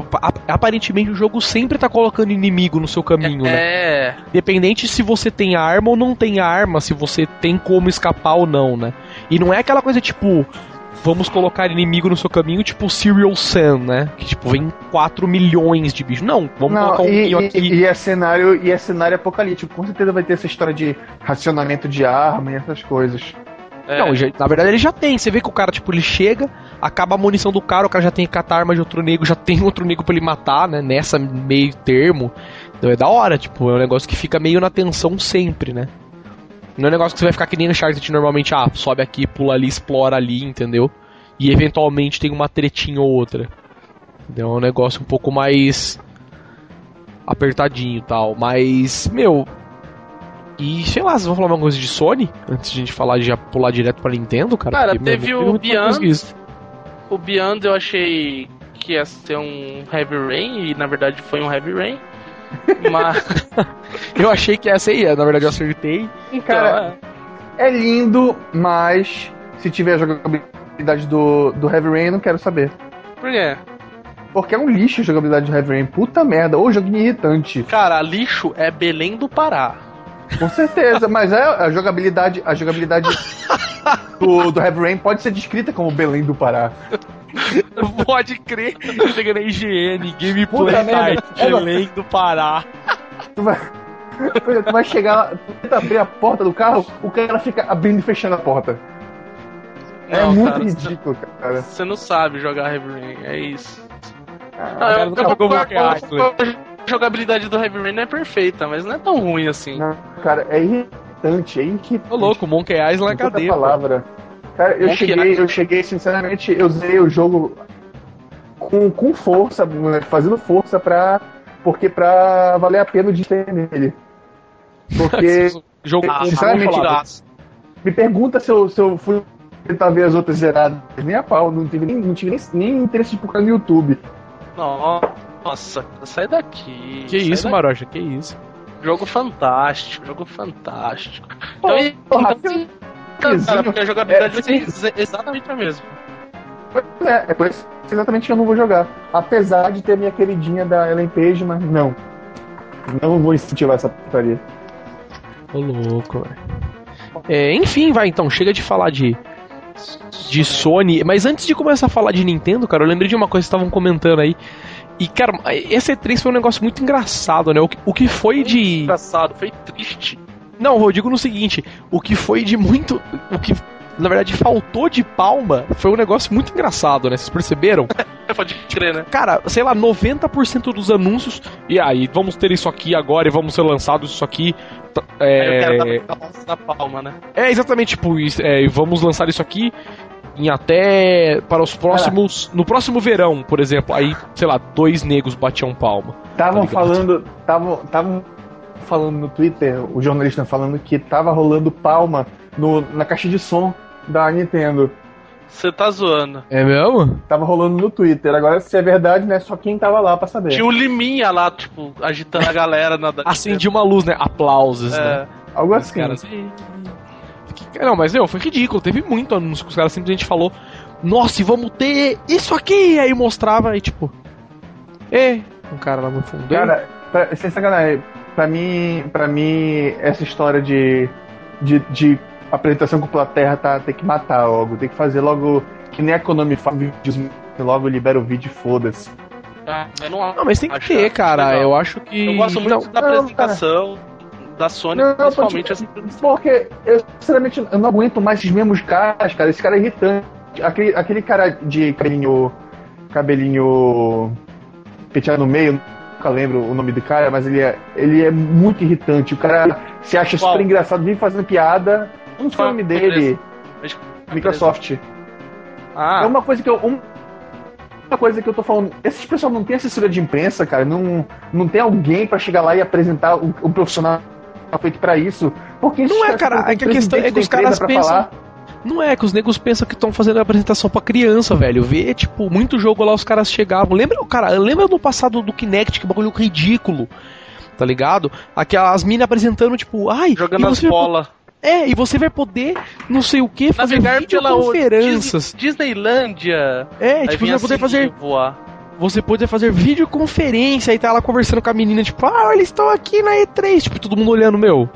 aparentemente o jogo sempre tá colocando inimigo no seu caminho, né? é. né? Independente se você tem arma ou não tem arma, se você tem como escapar ou não, né? E não é aquela coisa tipo, vamos colocar inimigo no seu caminho, tipo Serial Sam, né? Que tipo, vem 4 milhões de bichos. Não, vamos não, colocar um e, aqui. E é, cenário, e é cenário apocalíptico. Com certeza vai ter essa história de racionamento de arma e essas coisas. É. Não, na verdade ele já tem. Você vê que o cara, tipo, ele chega, acaba a munição do cara, o cara já tem que catar arma de outro nego, já tem outro nego pra ele matar, né? Nessa meio termo. Então é da hora, tipo, é um negócio que fica meio na tensão sempre, né? Não é um negócio que você vai ficar que nem Uncharted normalmente, ah, sobe aqui, pula ali, explora ali, entendeu? E eventualmente tem uma tretinha ou outra. Então é um negócio um pouco mais apertadinho e tal. Mas, meu, e sei lá, vocês vão falar alguma coisa de Sony? Antes de a gente falar de já pular direto pra Nintendo, cara? Cara, Porque, teve meu, o Beyond. O Beyond eu achei que ia ser um Heavy Rain, e na verdade foi um Heavy Rain. Mas. eu achei que essa ia, na verdade eu acertei. E, cara, então, é. é lindo, mas se tiver a jogabilidade do, do Heavy Rain, eu não quero saber. Por quê? Porque é um lixo a jogabilidade do Heavy Rain. Puta merda, ou jogo irritante. Cara, lixo é Belém do Pará. Com certeza, mas é a jogabilidade, a jogabilidade do, do Heavy Rain pode ser descrita como Belém do Pará. Pode crer. Chega na IGN, Gameplay Night, Belém do Pará. Tu vai, tu vai chegar, tenta abrir a porta do carro, o cara fica abrindo e fechando a porta. É não, é muito cara, ridículo, cara. Você não sabe jogar Heavy Rain, é isso. Ah, não, eu, eu, eu, eu, a jogabilidade do Heavy Rain não é perfeita, mas não é tão ruim assim. Não, cara, é irritante, é irritante. Ô louco, Monkey Island é cadeia. palavra. Cara, eu cheguei, eu cheguei, sinceramente, eu usei o jogo com, com força, fazendo força pra. Porque pra valer a pena de ter nele. Porque. jogo, sinceramente, me pergunta se eu, se eu fui tentar ver as outras zeradas. Nem a pau, não tive nem, não tive nem, nem interesse de procurar no YouTube. Não. Nossa, sai daqui. Que sai isso, daqui. Maroja, que isso. Jogo fantástico, jogo fantástico. Então, porra, então, cara, porque a jogabilidade é, ser exatamente a mesma. É, é por isso exatamente que eu não vou jogar. Apesar de ter minha queridinha da Ellen Page, mas não. Não vou incentivar essa putaria. Ô louco, velho. É, enfim, vai então, chega de falar de de Sony. Mas antes de começar a falar de Nintendo, cara, eu lembrei de uma coisa que estavam comentando aí. E, cara, esse E3 foi um negócio muito engraçado, né? O que, o que foi de. Engraçado, foi triste. Não, eu digo no seguinte: o que foi de muito. O que, na verdade, faltou de palma foi um negócio muito engraçado, né? Vocês perceberam? Pode crer, né? Cara, sei lá, 90% dos anúncios. E aí, vamos ter isso aqui agora e vamos ser lançados isso aqui. É, é na palma, né? É, exatamente, tipo, é, vamos lançar isso aqui em até para os próximos. Cara, no próximo verão, por exemplo. Aí, sei lá, dois negros batiam palma. Estavam tá falando. Estavam falando no Twitter, o jornalista falando que tava rolando palma no, na caixa de som da Nintendo. Você tá zoando. É mesmo? Tava rolando no Twitter. Agora, se é verdade, né? Só quem tava lá pra saber. Tinha o Liminha lá, tipo, agitando a galera na. Acendia uma luz, né? Aplausos, é. né? Algo assim. Caras... Não, mas não, foi ridículo. Teve muito anúncio que os caras simplesmente falou: Nossa, e vamos ter isso aqui! Aí mostrava e tipo. E um cara lá no fundo. Cara, pra, sem sacanagem, pra mim, pra mim, essa história de, de, de apresentação com plateia tá, tem que matar logo. Tem que fazer logo. Que nem a Konami faz vídeos, logo libera o vídeo foda-se. Ah, não, não, mas tem que ter, cara. Eu acho que. Eu gosto muito não, da apresentação. Cara da Sony, não, principalmente assim. Porque eu, sinceramente, eu não aguento mais esses mesmos caras, cara. Esse cara é irritante. Aquele, aquele cara de cabelinho. cabelinho. penteado no meio, nunca lembro o nome do cara, mas ele é, ele é muito irritante. O cara se acha Qual? super engraçado, vive fazendo piada. Sei o nome dele. Microsoft. Ah. É uma coisa que eu. Um, uma coisa que eu tô falando, esses pessoal não tem assessoria de imprensa, cara, não, não tem alguém para chegar lá e apresentar o, o profissional feito para isso. Porque não é, cara, é que a questão é que os caras pensam. Falar. Não é, que os negros pensam que estão fazendo a apresentação pra criança, velho. Vê, tipo, muito jogo lá os caras chegavam. Lembra, cara, lembra do passado do Kinect, que bagulho ridículo. Tá ligado? Aquelas minas apresentando, tipo, ai. Jogando as bolas. É, e você vai poder, não sei o que, fazer videoconferências. Disneylândia. É, tipo, você vai poder fazer. Voar você poder fazer videoconferência e tá lá conversando com a menina, tipo, ah, eles estão aqui na E3, tipo, todo mundo olhando, meu.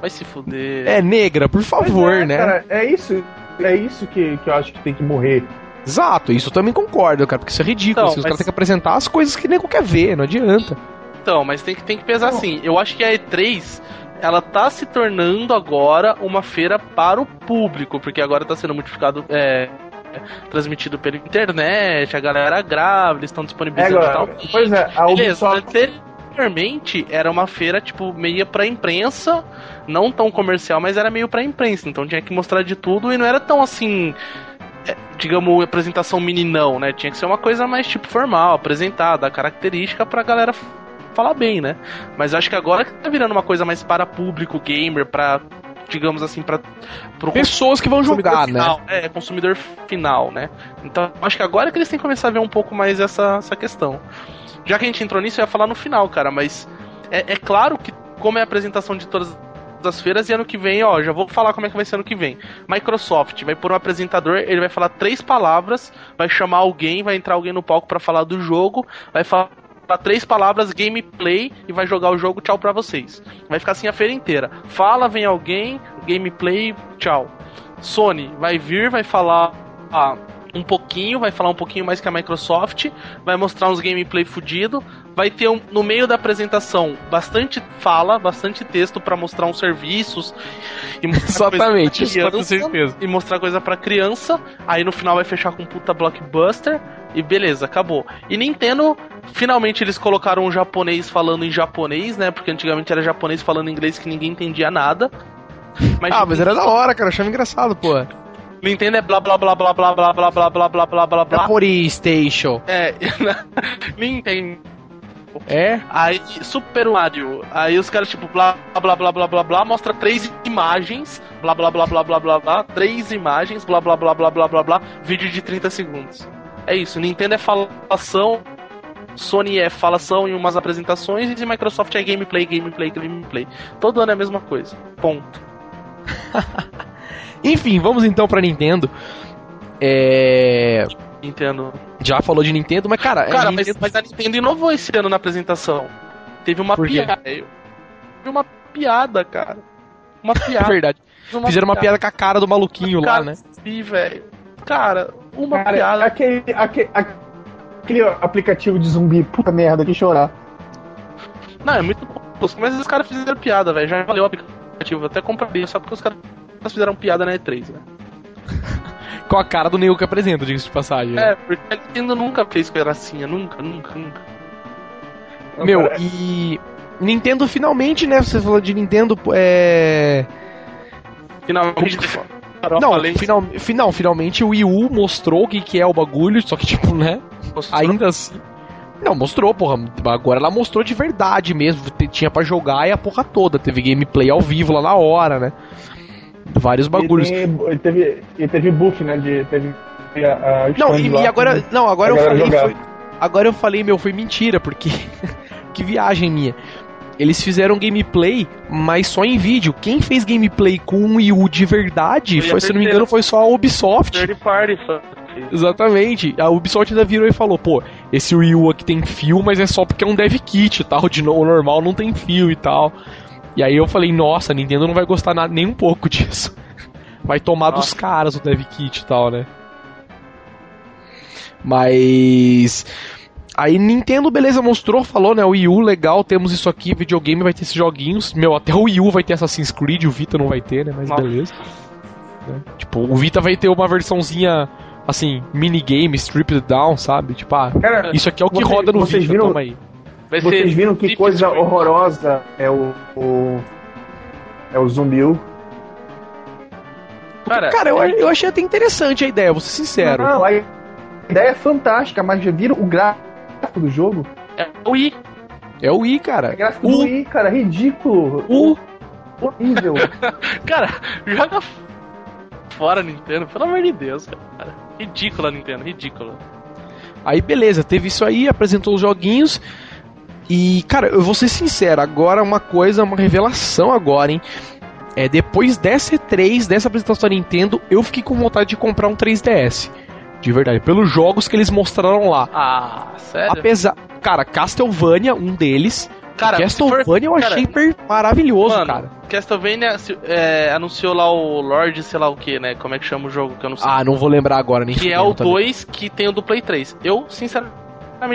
Vai se fuder. É, negra, por favor, é, né? Cara, é isso, é isso que, que eu acho que tem que morrer. Exato, isso eu também concordo, cara, porque isso é ridículo. Então, assim, os mas... caras têm que apresentar as coisas que nego quer ver, não adianta. Então, mas tem que, tem que pesar assim. Eu acho que a E3 ela tá se tornando agora uma feira para o público, porque agora tá sendo multiplicado. É, transmitido pela internet, a galera grava, eles estão disponibilizando é, tal. Pois é, a Ubisoft... Anteriormente era uma feira, tipo, meio pra imprensa, não tão comercial, mas era meio pra imprensa, então tinha que mostrar de tudo e não era tão assim é, digamos, apresentação meninão, né? Tinha que ser uma coisa mais tipo formal, apresentada, característica pra galera falar bem, né? Mas acho que agora que tá virando uma coisa mais para público gamer, para digamos assim, para pessoas que vão jogar, né? final, né? É, consumidor final, né? Então, acho que agora que eles têm que começar a ver um pouco mais essa, essa questão. Já que a gente entrou nisso, eu ia falar no final, cara, mas é, é claro que, como é a apresentação de todas das feiras e ano que vem, ó, já vou falar como é que vai ser ano que vem. Microsoft vai pôr um apresentador, ele vai falar três palavras, vai chamar alguém, vai entrar alguém no palco para falar do jogo, vai falar três palavras gameplay e vai jogar o jogo, tchau pra vocês. Vai ficar assim a feira inteira. Fala, vem alguém, gameplay, tchau. Sony vai vir, vai falar ah, um pouquinho, vai falar um pouquinho mais que a Microsoft, vai mostrar uns gameplay fudido, vai ter um, no meio da apresentação bastante fala, bastante texto para mostrar uns serviços e Exatamente, isso com certeza. E mostrar coisa para criança, aí no final vai fechar com um puta blockbuster e beleza, acabou. E Nintendo, finalmente eles colocaram um japonês falando em japonês, né? Porque antigamente era japonês falando inglês que ninguém entendia nada. Mas ah, mas era da hora, cara. Eu achava engraçado, pô. Nintendo é blá blá blá blá blá blá blá blá blá blá blá blá blá. PlayStation. É, Nintendo. É? Aí, Super Mario. Aí os caras, tipo, blá blá blá blá blá blá, mostra três imagens. Blá blá blá blá blá blá blá. Três imagens, blá blá blá blá blá blá blá. Vídeo de 30 segundos. É isso, Nintendo é falação, Sony é falação em umas apresentações e Microsoft é gameplay, gameplay, gameplay. Todo ano é a mesma coisa. Ponto. Enfim, vamos então pra Nintendo. É. Nintendo. Já falou de Nintendo, mas cara. Cara, é Nintendo... mas, a Nintendo inovou esse ano na apresentação. Teve uma piada. Teve uma piada, cara. Uma piada. É verdade. Uma Fizeram piada. uma piada com a cara do maluquinho lá, né? Sim, velho. Cara, uma cara, piada. Aquele, aquele, aquele aplicativo de zumbi, puta merda, que chorar. Não, é muito bom. Mas os caras fizeram piada, velho. Já valeu o aplicativo. Eu até compraria, só porque os caras fizeram piada na E3, né? com a cara do Neo que apresenta, diga-se de passagem. É, porque a Nintendo nunca fez gracinha, nunca, nunca, nunca. Meu, e. Nintendo finalmente, né? Você falou de Nintendo, é. Finalmente. Não, final, final, finalmente o Wii U mostrou o que, que é o bagulho, só que, tipo, né? Mostrou. Ainda assim. Não, mostrou, porra. Agora ela mostrou de verdade mesmo. Tinha para jogar e a porra toda. Teve gameplay ao vivo lá na hora, né? Vários bagulhos. E, tem, e teve, e teve buff, né? De, teve a, a não, e, e, agora. Não, agora eu falei. Foi, agora eu falei, meu, foi mentira, porque. que viagem minha. Eles fizeram gameplay, mas só em vídeo. Quem fez gameplay com um Wii U de verdade, foi, se não me engano, foi só a Ubisoft. Third party, Exatamente. A Ubisoft ainda virou e falou, pô, esse Wii U aqui tem fio, mas é só porque é um dev kit, tal, de o normal não tem fio e tal. E aí eu falei, nossa, a Nintendo não vai gostar nada, nem um pouco disso. Vai tomar nossa. dos caras o dev kit e tal, né? Mas Aí Nintendo, beleza, mostrou, falou, né? O Wii U, legal, temos isso aqui, videogame vai ter esses joguinhos. Meu, até o Wii U vai ter Assassin's Creed, o Vita não vai ter, né? Mas Nossa. beleza. É. Tipo, o Vita vai ter uma versãozinha, assim, minigame, stripped down, sabe? Tipo, ah, Cara, isso aqui é o que você, roda no vocês Vita, viram, toma aí. Vocês viram que coisa horrorosa é o, o é o Zumbi U? Cara, Cara eu, eu achei até interessante a ideia, vou ser sincero. Não, a ideia é fantástica, mas já viram o gráfico do jogo? É o Wii. É o Wii, cara. É gráfico do Wii, cara. Ridículo. O... Horrível. cara, joga fora, Nintendo. Pelo amor de Deus, cara. Ridícula, Nintendo. Ridícula. Aí, beleza. Teve isso aí, apresentou os joguinhos. E, cara, eu vou ser sincero. Agora, uma coisa, uma revelação agora, hein. É, depois dessa E3, dessa apresentação da Nintendo, eu fiquei com vontade de comprar um 3DS. De verdade, pelos jogos que eles mostraram lá. Ah, sério? Apesar. Cara, Castlevania, um deles. Cara, Castlevania for, eu achei cara, maravilhoso, mano, cara. Castlevania é, anunciou lá o Lord, sei lá o que, né? Como é que chama o jogo que eu não sei. Ah, não vou lembrar agora, nem Que é o 2 que tem o do Play 3. Eu, sinceramente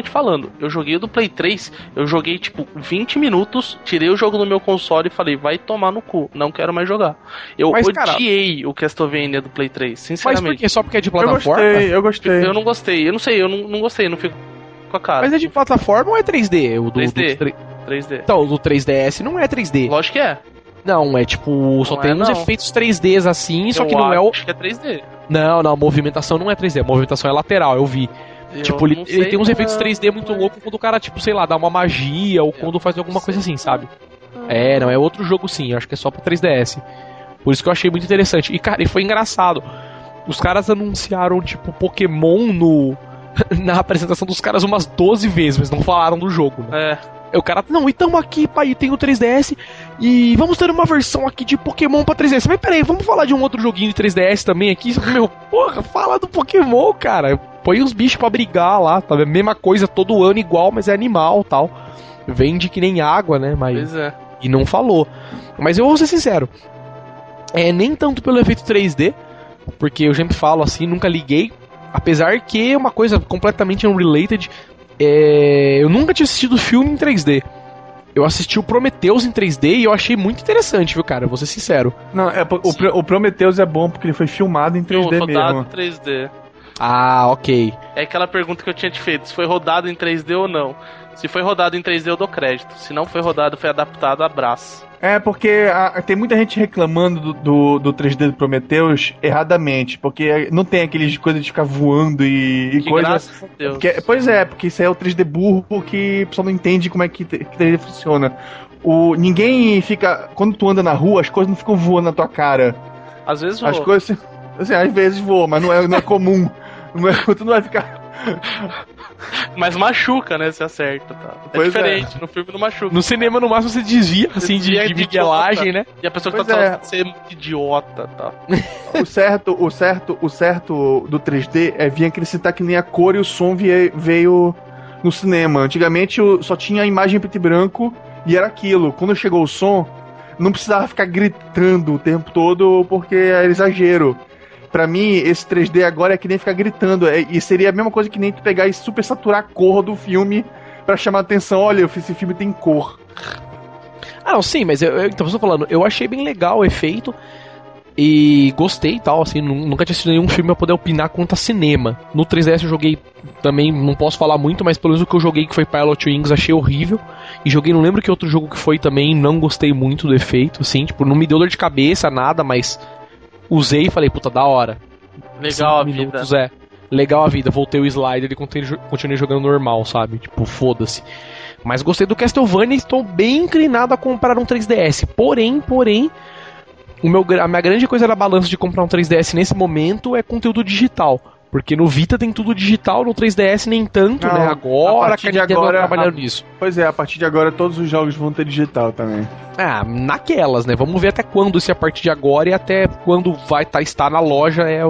falando, eu joguei o do Play 3, eu joguei tipo 20 minutos, tirei o jogo do meu console e falei, vai tomar no cu, não quero mais jogar. Eu Mas, odiei cara, o Castlevania do Play 3, sinceramente. Mas por quê? Só porque é de plataforma? Eu gostei, eu gostei. Eu não gostei, eu não sei, eu não, não gostei, não fico com a cara. Mas é de plataforma ou é 3D? O do, 3D. Do 3D. Então, o do 3DS não é 3D. Lógico que é. Não, é tipo, só tem é, uns não. efeitos 3Ds assim, eu só que não é o. Acho que é 3D. Não, não, a movimentação não é 3D, a movimentação é lateral, eu vi. Eu tipo, ele, ele tem uns efeitos 3D muito loucos quando o cara, tipo, sei lá, dá uma magia ou quando faz alguma coisa assim, sabe? É, não, é outro jogo sim, acho que é só pro 3DS. Por isso que eu achei muito interessante. E, cara, e foi engraçado. Os caras anunciaram, tipo, Pokémon no. na apresentação dos caras umas 12 vezes, mas não falaram do jogo, né? É. O cara, não, e tamo aqui, pai, tem o 3DS e vamos ter uma versão aqui de Pokémon pra 3DS. Mas peraí, vamos falar de um outro joguinho de 3DS também aqui? Meu, porra, fala do Pokémon, cara. Põe os bichos pra brigar lá, tá? Mesma coisa todo ano igual, mas é animal tal. Vende que nem água, né? Mas. Pois é. E não falou. Mas eu vou ser sincero. É nem tanto pelo efeito 3D, porque eu sempre falo assim, nunca liguei. Apesar que é uma coisa completamente unrelated, é, eu nunca tinha assistido o filme em 3D. Eu assisti o Prometheus em 3D e eu achei muito interessante, viu, cara? Vou ser sincero. Não, é, o, o Prometheus é bom porque ele foi filmado em 3D rodado mesmo. em 3D. Ah, ok. É aquela pergunta que eu tinha te feito, se foi rodado em 3D ou não. Se foi rodado em 3D, eu dou crédito. Se não foi rodado, foi adaptado, abraço. É, porque a, tem muita gente reclamando do, do, do 3D do Prometheus erradamente, porque não tem aqueles coisas de ficar voando e, e coisas. pois é, porque isso é o 3D burro que o pessoal não entende como é que, que 3D funciona. O, ninguém fica. Quando tu anda na rua, as coisas não ficam voando na tua cara. Às vezes voa. As coisas. Assim, às vezes voa, mas não é, não é comum. é, tu não vai ficar. Mas machuca, né? Se acerta, tá? É pois diferente, é. no filme não machuca. No cinema, no máximo, você desvia, assim, de, de miguelagem, né? E a pessoa que pois tá é. falando você é muito idiota, tá? o certo, o certo, o certo do 3D é vir acrescentar que nem a cor e o som veio no cinema. Antigamente só tinha a imagem preto e branco e era aquilo. Quando chegou o som, não precisava ficar gritando o tempo todo porque era exagero para mim, esse 3D agora é que nem ficar gritando. É, e seria a mesma coisa que nem tu pegar e super saturar a cor do filme para chamar a atenção. Olha, esse filme tem cor. Ah, não, sim, mas eu, eu, então, tô falando, eu achei bem legal o efeito. E gostei e tal, assim, nunca tinha assistido nenhum filme pra poder opinar quanto a cinema. No 3DS eu joguei também, não posso falar muito, mas pelo menos o que eu joguei que foi Pilot Wings, achei horrível. E joguei, não lembro que outro jogo que foi também, não gostei muito do efeito, assim, tipo, não me deu dor de cabeça, nada, mas usei e falei, puta, da hora. Legal a minutos, vida. É, legal a vida. Voltei o slider e continuei jogando normal, sabe? Tipo, foda-se. Mas gostei do Castlevania e estou bem inclinado a comprar um 3DS. Porém, porém, o meu, a minha grande coisa da balança de comprar um 3DS nesse momento é conteúdo digital. Porque no Vita tem tudo digital, no 3DS nem tanto, Não, né? Agora a que de agora trabalhando a... nisso. Pois é, a partir de agora todos os jogos vão ter digital também. Ah, naquelas, né? Vamos ver até quando se a partir de agora e até quando vai tá, estar na loja é,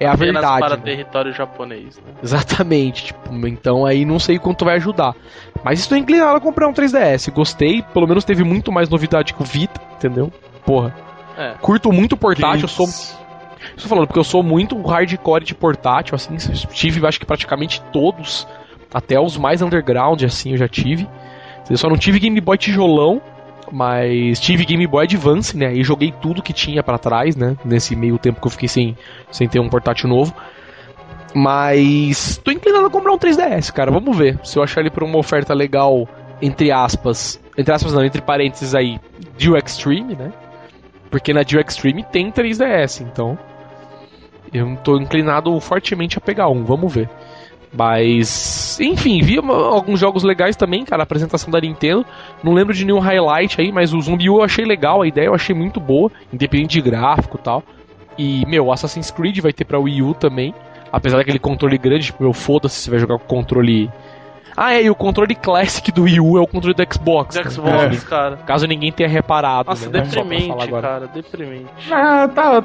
é a verdade. para né? território japonês, né? Exatamente, tipo, então aí não sei quanto vai ajudar. Mas estou inclinado a comprar um 3DS. Gostei, pelo menos teve muito mais novidade que o Vita, entendeu? Porra. É. Curto muito portátil, eu sou. Estou falando porque eu sou muito hardcore de portátil, assim, tive acho que praticamente todos, até os mais underground, assim, eu já tive. Eu só não tive Game Boy tijolão, mas tive Game Boy Advance, né? E joguei tudo que tinha para trás, né? Nesse meio tempo que eu fiquei sem, sem ter um portátil novo. Mas tô inclinado a comprar um 3DS, cara. Vamos ver. Se eu achar ele por uma oferta legal, entre aspas. Entre aspas não, entre parênteses aí, Dio Extreme, né? Porque na Dio Extreme tem 3DS, então. Eu tô inclinado fortemente a pegar um, vamos ver. Mas, enfim, vi alguns jogos legais também, cara. A apresentação da Nintendo. Não lembro de nenhum highlight aí, mas o Zumbi eu achei legal, a ideia eu achei muito boa, independente de gráfico e tal. E, meu, Assassin's Creed vai ter pra Wii U também. Apesar daquele controle grande, tipo, meu, foda-se se vai jogar com controle. Ah, é, e o controle Classic do Wii U é o controle do Xbox. Do Xbox, é. cara. Caso ninguém tenha reparado. Nossa, né? deprimente, cara, deprimente. Ah, tá,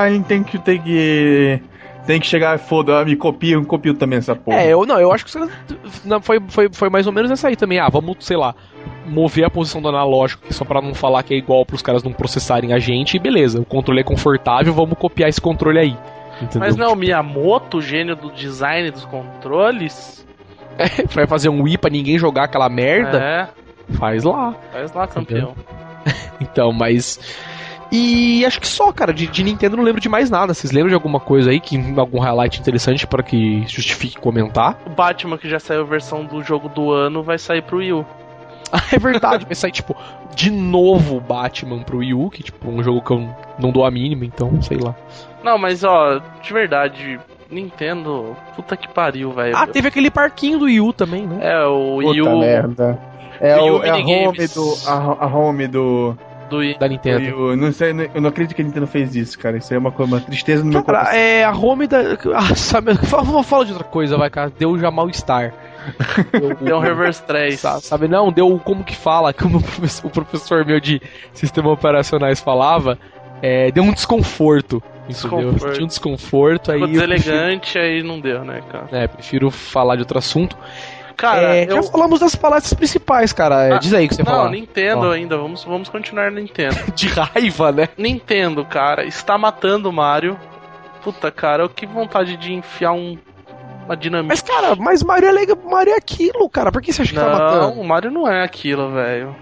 a gente tem que ter que tem que chegar, foda, me copia, eu copio também essa porra. É, eu não, eu acho que não, foi, foi, foi mais ou menos essa aí também. Ah, vamos, sei lá, mover a posição do analógico, só para não falar que é igual para os caras não processarem a gente, e beleza, o controle é confortável, vamos copiar esse controle aí. Entendeu? Mas não é o Miyamoto, o gênio do design dos controles? Vai fazer um Wii pra ninguém jogar aquela merda? É. Faz lá. Faz lá, campeão. então, mas. E acho que só, cara, de, de, Nintendo não lembro de mais nada. Vocês lembram de alguma coisa aí, que algum highlight interessante para que justifique comentar? O Batman, que já saiu a versão do jogo do ano, vai sair pro Wii U. Ah, é verdade, vai sair, tipo, de novo Batman pro Wii U, que, tipo, um jogo que eu não dou a mínima, então, sei lá. Não, mas, ó, de verdade, Nintendo, puta que pariu, velho. Ah, teve aquele parquinho do Wii U também, né? É, o Wii U... merda. É, o, é a home do... A, a home do do da Nintendo. Eu não, sei, eu não acredito que a Nintendo fez isso, cara. Isso é uma, uma tristeza no meu coração. É, a home da. Ah, sabe, fala, fala de outra coisa, vai, cara. Deu já mal-estar. Deu, deu um reverse 3. Sabe, não, deu como que fala, como o professor meu de sistemas operacionais falava, é, deu um desconforto. Entendeu? Desconforto. um desconforto aí. deselegante, prefiro... aí não deu, né, cara? É, prefiro falar de outro assunto. Cara, é, eu... já falamos das palestras principais, cara. Ah, Diz aí o que você falou. Não, Nintendo ainda. Vamos, vamos continuar Nintendo. De raiva, né? Nintendo, cara, está matando o Mario. Puta, cara, que vontade de enfiar um uma dinâmica. Mas, cara, mas Mario é legal. Mario é aquilo, cara. Por que você acha que não, tá matando? Não, o Mario não é aquilo, velho.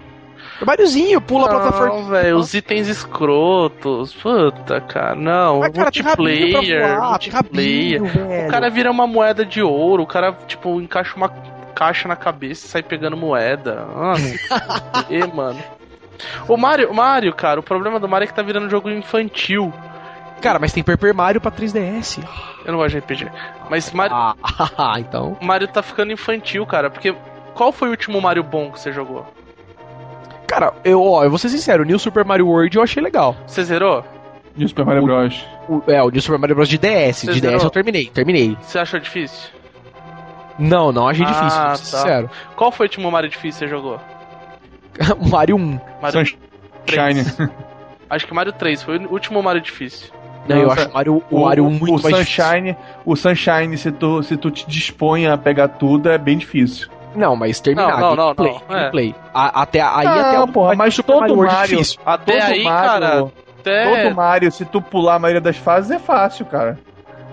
O Mariozinho, pula não, a plataforma. velho, os itens escrotos. Puta, cara, não. Mas, cara, multiplayer. Voar, multiplayer. Rabinho, o cara vira uma moeda de ouro. O cara, tipo, encaixa uma caixa na cabeça e sai pegando moeda. Nossa, e, mano. O Mario, Mario, cara, o problema do Mario é que tá virando um jogo infantil. Cara, mas tem Paper Mario pra 3DS. Eu não gosto de RPG. Mas Mario. Ah, então. Mario tá ficando infantil, cara. Porque qual foi o último Mario bom que você jogou? Cara, eu, ó, eu vou ser sincero, o New Super Mario World eu achei legal. Você zerou? New Super Mario Bros. O, é, o New Super Mario Bros de DS. Você de zerou? DS eu terminei, terminei. Você achou difícil? Não, não achei ah, difícil, tá. sincero. Qual foi o último Mario difícil que você jogou? Mario 1. Mario Sunshine. Acho que Mario 3 foi o último Mario difícil. Não, eu acho Mario, o, o Mario muito o mais Sunshine, difícil. O Sunshine, se tu, se tu te dispõe a pegar tudo, é bem difícil. Não, mas terminar. Não, não, gameplay, não. não. Gameplay. É. A, até aí ah, até o porra, mas todo Mario, Mario difícil. Até todo aí, Mario, cara. Até... Todo Mario, se tu pular a maioria das fases, é fácil, cara.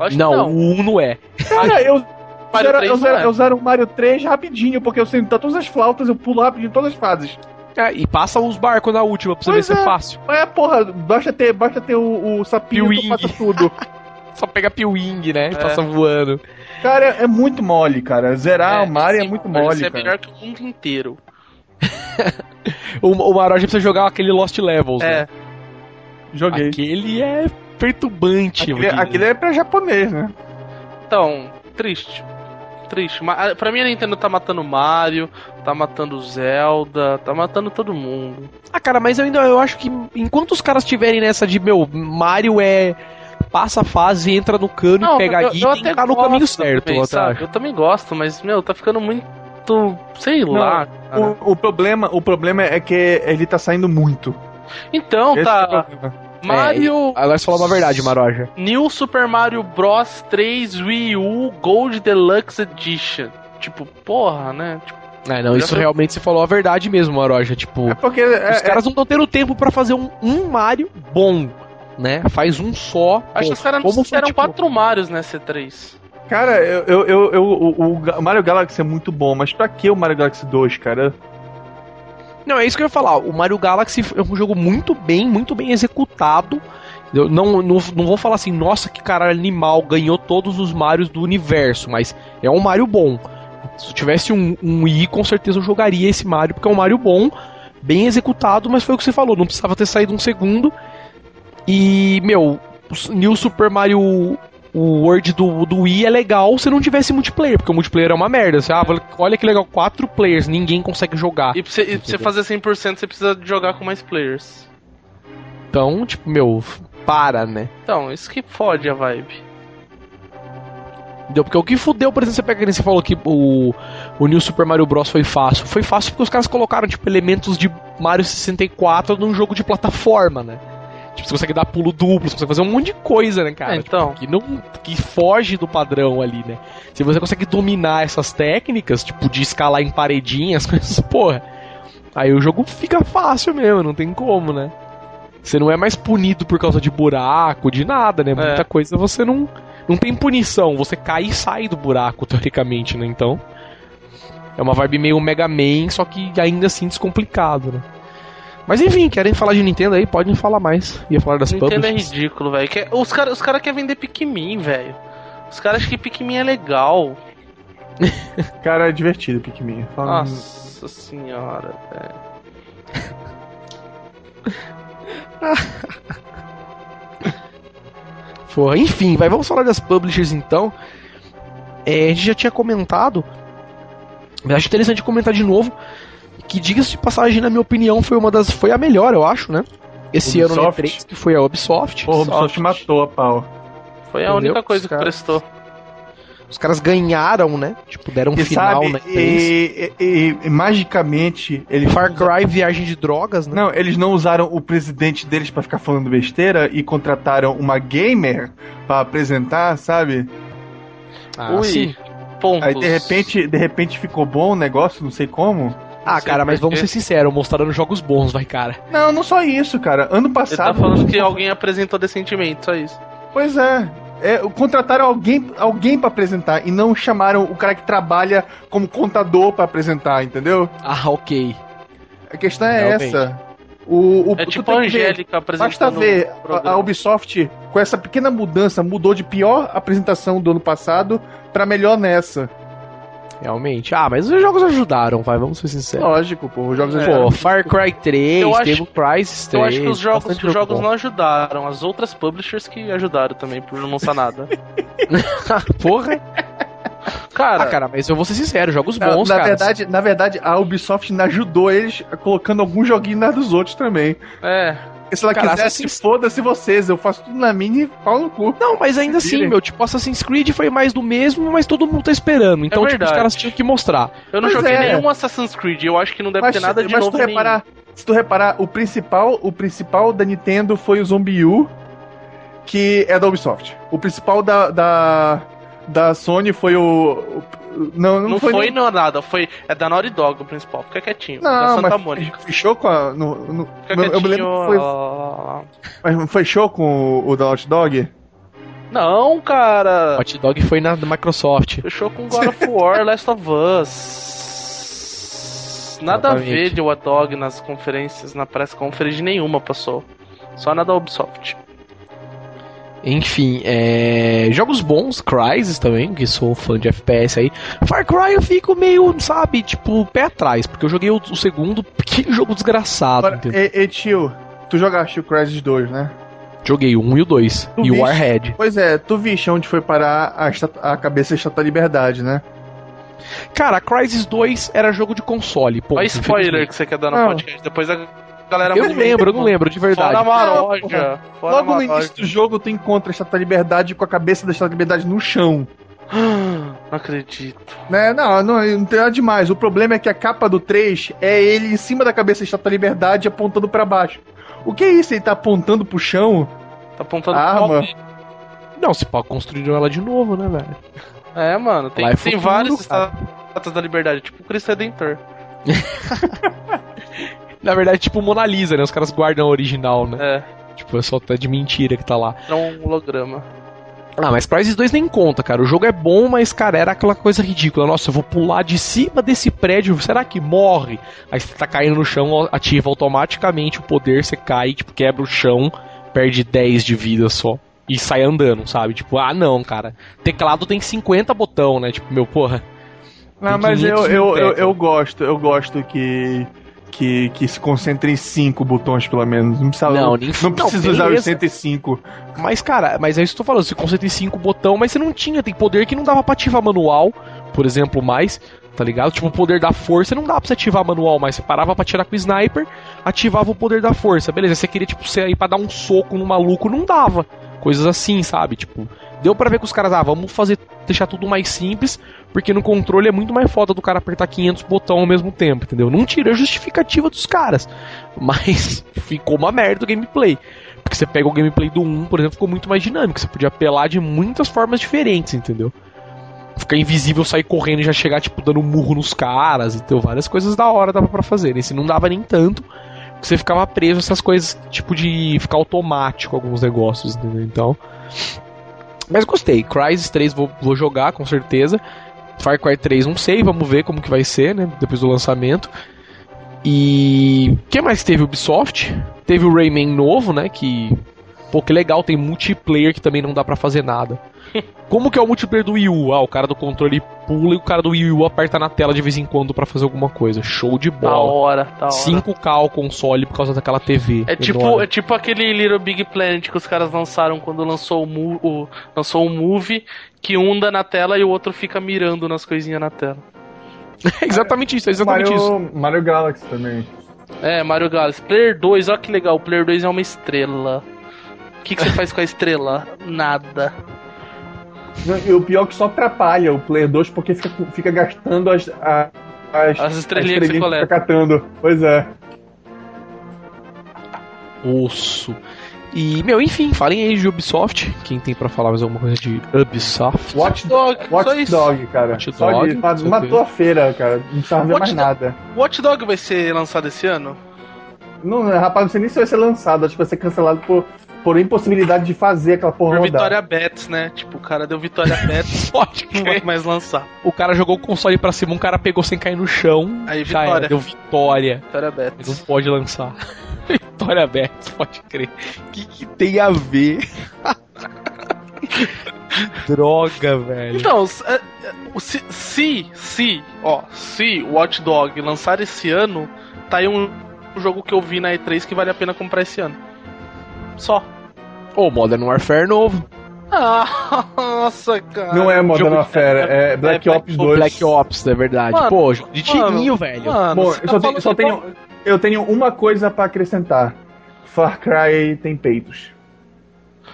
Acho não, não, o 1 não é. Cara, eu Mario zero, 3 eu, zero, é. eu zero o Mario 3 rapidinho, porque eu sei todas as flautas, eu pulo rapidinho todas as fases. É, e passa os barcos na última pra você pois ver é. se é fácil. É, porra, basta ter, basta ter o, o sapinho que passa tudo. Só pega Piwing, né? E é. passa voando. Cara, é muito mole, cara. Zerar é, o Mario é muito mole. Isso é melhor que o mundo inteiro. o, o Maroja precisa jogar aquele Lost Levels, é. né? Joguei. Aquele é perturbante. Aquele, aquele é pra japonês, né? Então, triste. Triste. Pra mim a Nintendo tá matando Mario, tá matando Zelda, tá matando todo mundo. Ah, cara, mas eu ainda eu acho que enquanto os caras tiverem nessa de, meu, Mario é passa a fase, entra no cano não, e pega eu, item, tá no caminho certo. Também, eu, eu também gosto, mas, meu, tá ficando muito sei não, lá. O, o, problema, o problema é que ele tá saindo muito. Então, Esse tá. É Mario. É, agora você falou uma verdade, Maroja. New Super Mario Bros 3 Wii U Gold Deluxe Edition. Tipo, porra, né? Tipo, é, não, isso realmente você falou a verdade mesmo, Maroja. Tipo, é porque, é, os caras é... não estão tendo tempo para fazer um, um Mario bom, né? Faz um só. Acho que os caras não fizeram tipo... quatro Marios, né, C3. Cara, eu, eu, eu, eu, o Mario Galaxy é muito bom, mas pra que o Mario Galaxy 2, cara? Não, é isso que eu ia falar. O Mario Galaxy é um jogo muito bem, muito bem executado. Eu não, não, não vou falar assim, nossa, que cara animal, ganhou todos os Marios do universo, mas é um Mario bom. Se eu tivesse um, um Wii, com certeza eu jogaria esse Mario, porque é um Mario bom, bem executado, mas foi o que você falou, não precisava ter saído um segundo. E, meu, New Super Mario o Word do, do Wii é legal se não tivesse multiplayer, porque o multiplayer é uma merda. Você, ah, olha que legal, quatro players, ninguém consegue jogar. E pra você, e pra você fazer 100%, você precisa jogar com mais players. Então, tipo, meu, para, né? Então, isso que fode a vibe. Entendeu? Porque o que fudeu, por exemplo, você pega você falou que o, o New Super Mario Bros. foi fácil. Foi fácil porque os caras colocaram, tipo, elementos de Mario 64 num jogo de plataforma, né? Tipo, você consegue dar pulo duplo, você consegue fazer um monte de coisa, né, cara? É, então. Tipo, que, não, que foge do padrão ali, né? Se você consegue dominar essas técnicas, tipo, de escalar em paredinhas, coisas, porra. Aí o jogo fica fácil mesmo, não tem como, né? Você não é mais punido por causa de buraco, de nada, né? Muita é. coisa você não. Não tem punição, você cai e sai do buraco, teoricamente, né? Então. É uma vibe meio Mega Man, só que ainda assim descomplicado, né? Mas enfim, querem falar de Nintendo aí? Podem falar mais. Ia falar das Nintendo é ridículo, velho. Os caras os cara querem vender Pikmin, velho. Os caras acham que Pikmin é legal. cara, é divertido Pikmin. Fala Nossa senhora, velho. Porra, enfim, vai, vamos falar das publishers então. É, a gente já tinha comentado. Mas acho interessante comentar de novo que diga-se de passagem, na minha opinião, foi uma das. Foi a melhor, eu acho, né? Esse Ubisoft. ano no E3, que foi a Ubisoft. Pô, a Ubisoft matou a pau. Foi a Entendeu? única coisa que prestou. Os caras ganharam, né? Tipo, deram um e final, sabe, né? E, e, e, magicamente. Eles Far Cry viagem de drogas, né? Não, eles não usaram o presidente deles para ficar falando besteira e contrataram uma gamer para apresentar, sabe? Ah, Ui, sim. Pontos. Aí de repente, de repente ficou bom o negócio, não sei como. Ah, cara, mas vamos ser sinceros, mostraram jogos bons, vai, cara. Não, não só isso, cara. Ano passado. Ele tá falando que alguém apresentou decentemente, só isso. Pois é. É, contrataram alguém, alguém para apresentar e não chamaram o cara que trabalha como contador para apresentar, entendeu? Ah, ok. A questão é Realmente. essa. O, o, é tipo a Angélica apresentando. Basta ver, a, a, Ubisoft, com essa pequena mudança, mudou de pior apresentação do ano passado para melhor nessa. Realmente. Ah, mas os jogos ajudaram, vai, vamos ser sinceros. Lógico, pô, os jogos é. ajudaram. Pô, Far Cry 3, eu acho, Crisis 3. Eu acho que os jogos, os jogos não ajudaram, as outras publishers que ajudaram também, por não lançar nada. Porra! Cara, ah, cara, mas eu vou ser sincero, jogos bons, na, cara. Verdade, na verdade, a Ubisoft ajudou eles colocando algum joguinho na dos outros também. É. Porque se ela Cara, quisesse, Assassin's... foda-se vocês, eu faço tudo na minha e pau no cu. Não, mas ainda assim, meu, tipo, Assassin's Creed foi mais do mesmo, mas todo mundo tá esperando. Então, é tipo, os caras tinham que mostrar. Eu não mas joguei é. nenhum Assassin's Creed, eu acho que não deve mas, ter nada de mas novo. Se tu, reparar, se tu reparar, o principal, o principal da Nintendo foi o Zombie U, que é da Ubisoft. O principal da, da, da Sony foi o, não, não, não foi, foi não... nada, foi. É da Naughty Dog o principal. Fica quietinho. Não, da Santa mas Mônica. Fechou com a. No, no, Fica no, quietinho. Eu foi, mas fechou com o, o da Naughty Dog? Não, cara. Hot Dog foi na Microsoft. Fechou com God of War, Last of Us. nada Exatamente. a ver de Watch Dog nas conferências, na press conference nenhuma passou. Só na da Ubisoft. Enfim, é... jogos bons, Crysis também, que sou fã de FPS aí. Far Cry eu fico meio, sabe, tipo, pé atrás, porque eu joguei o, o segundo, que jogo desgraçado. Agora, e, e tio, tu jogaste o Crysis 2, né? Joguei o 1 e o 2. Tu e viste, o Warhead. Pois é, tu viste onde foi parar a, a cabeça da Estátua Liberdade, né? Cara, Crysis 2 era jogo de console. Ponto, Olha spoiler que você quer dar no não. podcast. Depois a galera Eu não lembro, eu não lembro, de verdade. Fora Maroja. Fora Logo no início do jogo, tu encontra a Estátua da Liberdade com a cabeça da Estátua da Liberdade no chão. Não acredito. Né? Não, não, não tem nada demais. O problema é que a capa do 3 é ele em cima da cabeça da Estátua da Liberdade apontando para baixo. O que é isso? Ele tá apontando pro chão? Tá apontando a arma? pro Não, se pode construir ela de novo, né, velho? É, mano, tem, é tem vários estátuas da liberdade, tipo o Cristo Redentor. Na verdade, tipo Mona Lisa, né? Os caras guardam a original, né? É. Tipo, é só tá de mentira que tá lá. É um holograma. Ah, mas Crysis 2 nem conta, cara. O jogo é bom, mas, cara, era aquela coisa ridícula. Nossa, eu vou pular de cima desse prédio, será que morre? Aí você tá caindo no chão, ativa automaticamente o poder, você cai, tipo, quebra o chão, perde 10 de vida só. E sai andando, sabe? Tipo, ah, não, cara. Teclado tem 50 botão, né? Tipo, meu, porra. Não, mas eu, eu, eu, eu gosto, eu gosto que que, que se concentre em cinco botões, pelo menos. Não precisa, não, nem, não precisa não, usar os 105. Mas, cara, mas é isso que eu tô falando. Você concentra em cinco botões, mas você não tinha. Tem poder que não dava pra ativar manual, por exemplo, mais. Tá ligado? Tipo, o poder da força não dá pra você ativar manual, mas você parava pra tirar com o sniper, ativava o poder da força. Beleza, você queria, tipo, você ir pra dar um soco no maluco, não dava. Coisas assim, sabe? Tipo, deu para ver que os caras, ah, vamos fazer, deixar tudo mais simples, porque no controle é muito mais foda do cara apertar 500 botões ao mesmo tempo, entendeu? Não tira a justificativa dos caras, mas ficou uma merda o gameplay. Porque você pega o gameplay do 1, por exemplo, ficou muito mais dinâmico, você podia apelar de muitas formas diferentes, entendeu? Ficar invisível, sair correndo e já chegar, tipo, dando um murro nos caras, então várias coisas da hora dava para fazer. Esse não dava nem tanto, porque você ficava preso essas coisas, tipo, de ficar automático alguns negócios, entendeu? Então. Mas gostei. Crysis 3 vou, vou jogar, com certeza. Far Cry 3 não sei, vamos ver como que vai ser, né? Depois do lançamento. E. Que mais teve? Ubisoft. Teve o Rayman novo, né? Que. Pô, que legal, tem multiplayer que também não dá para fazer nada. Como que é o multiplayer do Wii U? Ah, o cara do controle pula e o cara do Wii U aperta na tela de vez em quando para fazer alguma coisa. Show de bola. Da hora, da hora. 5K o console por causa daquela TV. É tipo, é tipo aquele Little Big Planet que os caras lançaram quando lançou o, o lançou o movie, que um dá na tela e o outro fica mirando nas coisinhas na tela. É exatamente isso, é exatamente Mario, isso. Mario Galaxy também. É, Mario Galaxy. Player 2, olha que legal, o Player 2 é uma estrela. O que, que você faz com a estrela? Nada. E o pior é que só atrapalha o Player 2 porque fica, fica gastando as, as, as, as estrelinhas, que você coleta. catando. Pois é. Osso. E, meu, enfim, falem aí de Ubisoft. Quem tem pra falar mais alguma coisa de Ubisoft? Watch Dog, Watch Dog, cara. Watch Dog, de, matou a feira, cara. Não precisava ver mais nada. Watch Dog vai ser lançado esse ano? Não, rapaz, não sei nem se vai ser lançado. Acho que vai ser cancelado por por impossibilidade de fazer aquela porra Por Vitória Bets, né? Tipo, o cara deu Vitória Bets, pode não vai mais lançar. O cara jogou o console pra cima, um cara pegou sem cair no chão. Aí Vitória. Era, deu Vitória. Vitória Bets. Não pode lançar. Vitória Bets, pode crer. O que, que tem a ver? Droga, velho. Então, é, é, se, se, se, ó, se Watch Dog lançar esse ano, tá aí um jogo que eu vi na E3 que vale a pena comprar esse ano. Só. Ou Modern Warfare novo. Ah, nossa, cara. Não é Modern Warfare, é, é Black é Ops 2. Black Ops, é verdade. Mano, Pô, de tirinho, velho. Mano, Bom, eu só, tá tenho, só tenho, eu tenho uma coisa para acrescentar. Far Cry tem peitos.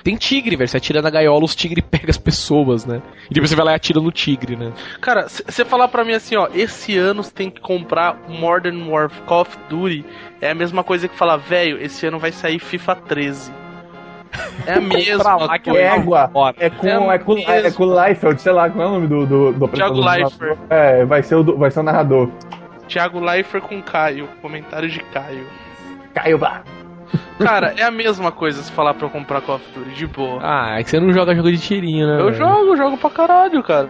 Tem tigre, velho. Você atira na gaiola, os tigres pegam as pessoas, né? E depois você vai lá e atira no tigre, né? Cara, você falar pra mim assim, ó, esse ano você tem que comprar Modern Warfare Call of Duty, é a mesma coisa que falar, velho, esse ano vai sair FIFA 13. É a mesma lá, que é égua. É com, é, é, com, é com Leifeld, sei lá, qual é o nome do, do, do Thiago Leifert. É, vai ser, o, vai ser o narrador. Thiago Leifert com Caio. Comentário de Caio. Caio Bar. Cara, é a mesma coisa se falar pra eu comprar Call of Duty, de boa. Ah, é que você não joga jogo de tirinho, né? Eu velho? jogo, jogo pra caralho, cara.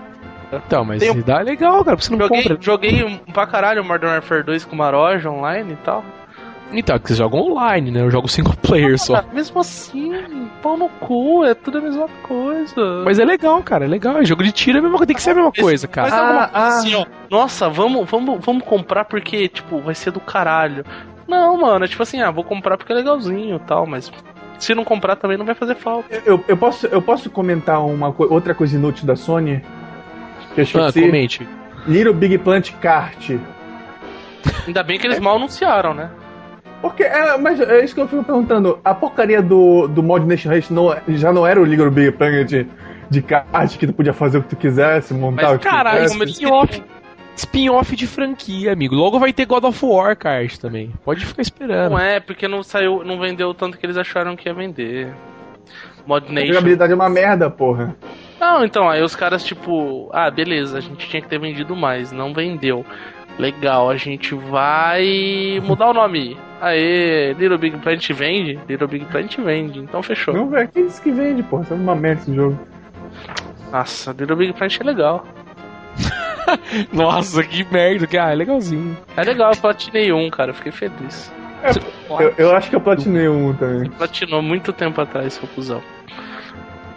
Então, mas Tem... dá legal, cara, porque você não joguei, compra. Joguei pra caralho Modern Warfare 2 com Maroja online e tal. Então, é que você joga online, né? Eu jogo single player ah, só. Mesmo assim, pau no cu, é tudo a mesma coisa. Mas é legal, cara, é legal. É jogo de tiro é a mesma tem que ser a mesma coisa, cara. Mas ah, ah. assim, ó. Nossa, vamos, vamos, vamos comprar porque, tipo, vai ser do caralho. Não, mano, é tipo assim, ah, vou comprar porque é legalzinho e tal, mas se não comprar também não vai fazer falta. Eu, eu, posso, eu posso comentar uma outra coisa inútil da Sony? Que eu esqueci. Ah, comente. Little Big Plant Kart. Ainda bem que eles é. mal anunciaram, né? Porque, é, mas é isso que eu fico perguntando. A porcaria do, do Mod Nation Race não, já não era o Little Big Planet de kart que tu podia fazer o que tu quisesse, montar mas, o que caralho, tu quisesse. Spin-off spin-off de franquia, amigo. Logo vai ter God of War kart também. Pode ficar esperando. Não é, porque não saiu, não vendeu tanto que eles acharam que ia vender. Mod Nation. A jogabilidade é uma merda, porra. Não, então, aí os caras, tipo, ah, beleza, a gente tinha que ter vendido mais, não vendeu. Legal, a gente vai mudar o nome. Aê, Little Big Planet vende? Little Big Planet vende, então fechou. Não, velho, quem disse que vende, porra? Isso é uma merda esse jogo. Nossa, Little Big Planet é legal. Nossa, que merda, que ah, é legalzinho. É legal, eu platinei um, cara, fiquei feliz. É, eu, eu, acho que eu platinei um também. Platinou muito tempo atrás, confusão.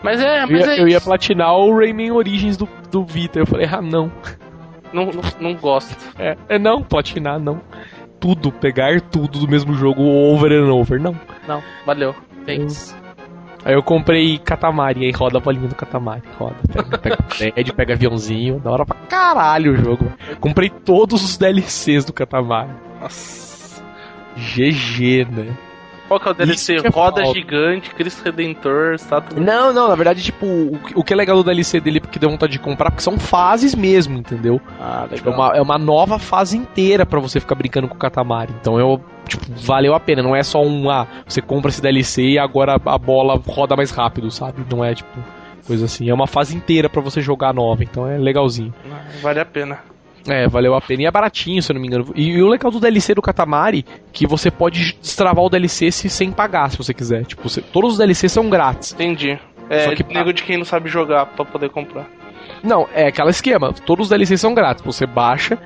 Mas é, mas eu ia, é eu ia platinar o Rayman Origins do, do Vita. Eu falei, ah, não. Não, não, não gosto. É, é não, platinar, não. Tudo, pegar tudo do mesmo jogo over and over, não. Não, valeu. Thanks. Aí eu comprei Katamari, aí roda a bolinha do Katamari, roda. Pega, pega prédio, pega aviãozinho, da hora pra caralho o jogo. Comprei todos os DLCs do Katamari. Nossa. GG, né? Qual que é o DLC? Roda falta. Gigante, Cristo Redentor, estátua. Não, não, na verdade, tipo, o, o que é legal do DLC dele porque deu vontade de comprar, porque são fases mesmo, entendeu? Ah, legal. Tipo, é, uma, é uma nova fase inteira para você ficar brincando com o Katamari. Então eu, tipo, valeu a pena. Não é só um, ah, você compra esse DLC e agora a bola roda mais rápido, sabe? Não é, tipo, coisa assim. É uma fase inteira para você jogar nova, então é legalzinho. Vale a pena. É, valeu a pena. E é baratinho, se eu não me engano. E, e, o legal do DLC do Katamari, que você pode destravar o DLC se, sem pagar, se você quiser. Tipo, você, todos os DLCs são grátis. Entendi. É, Só que nego de quem não sabe jogar pra poder comprar. Não, é aquele esquema. Todos os DLCs são grátis. Você baixa.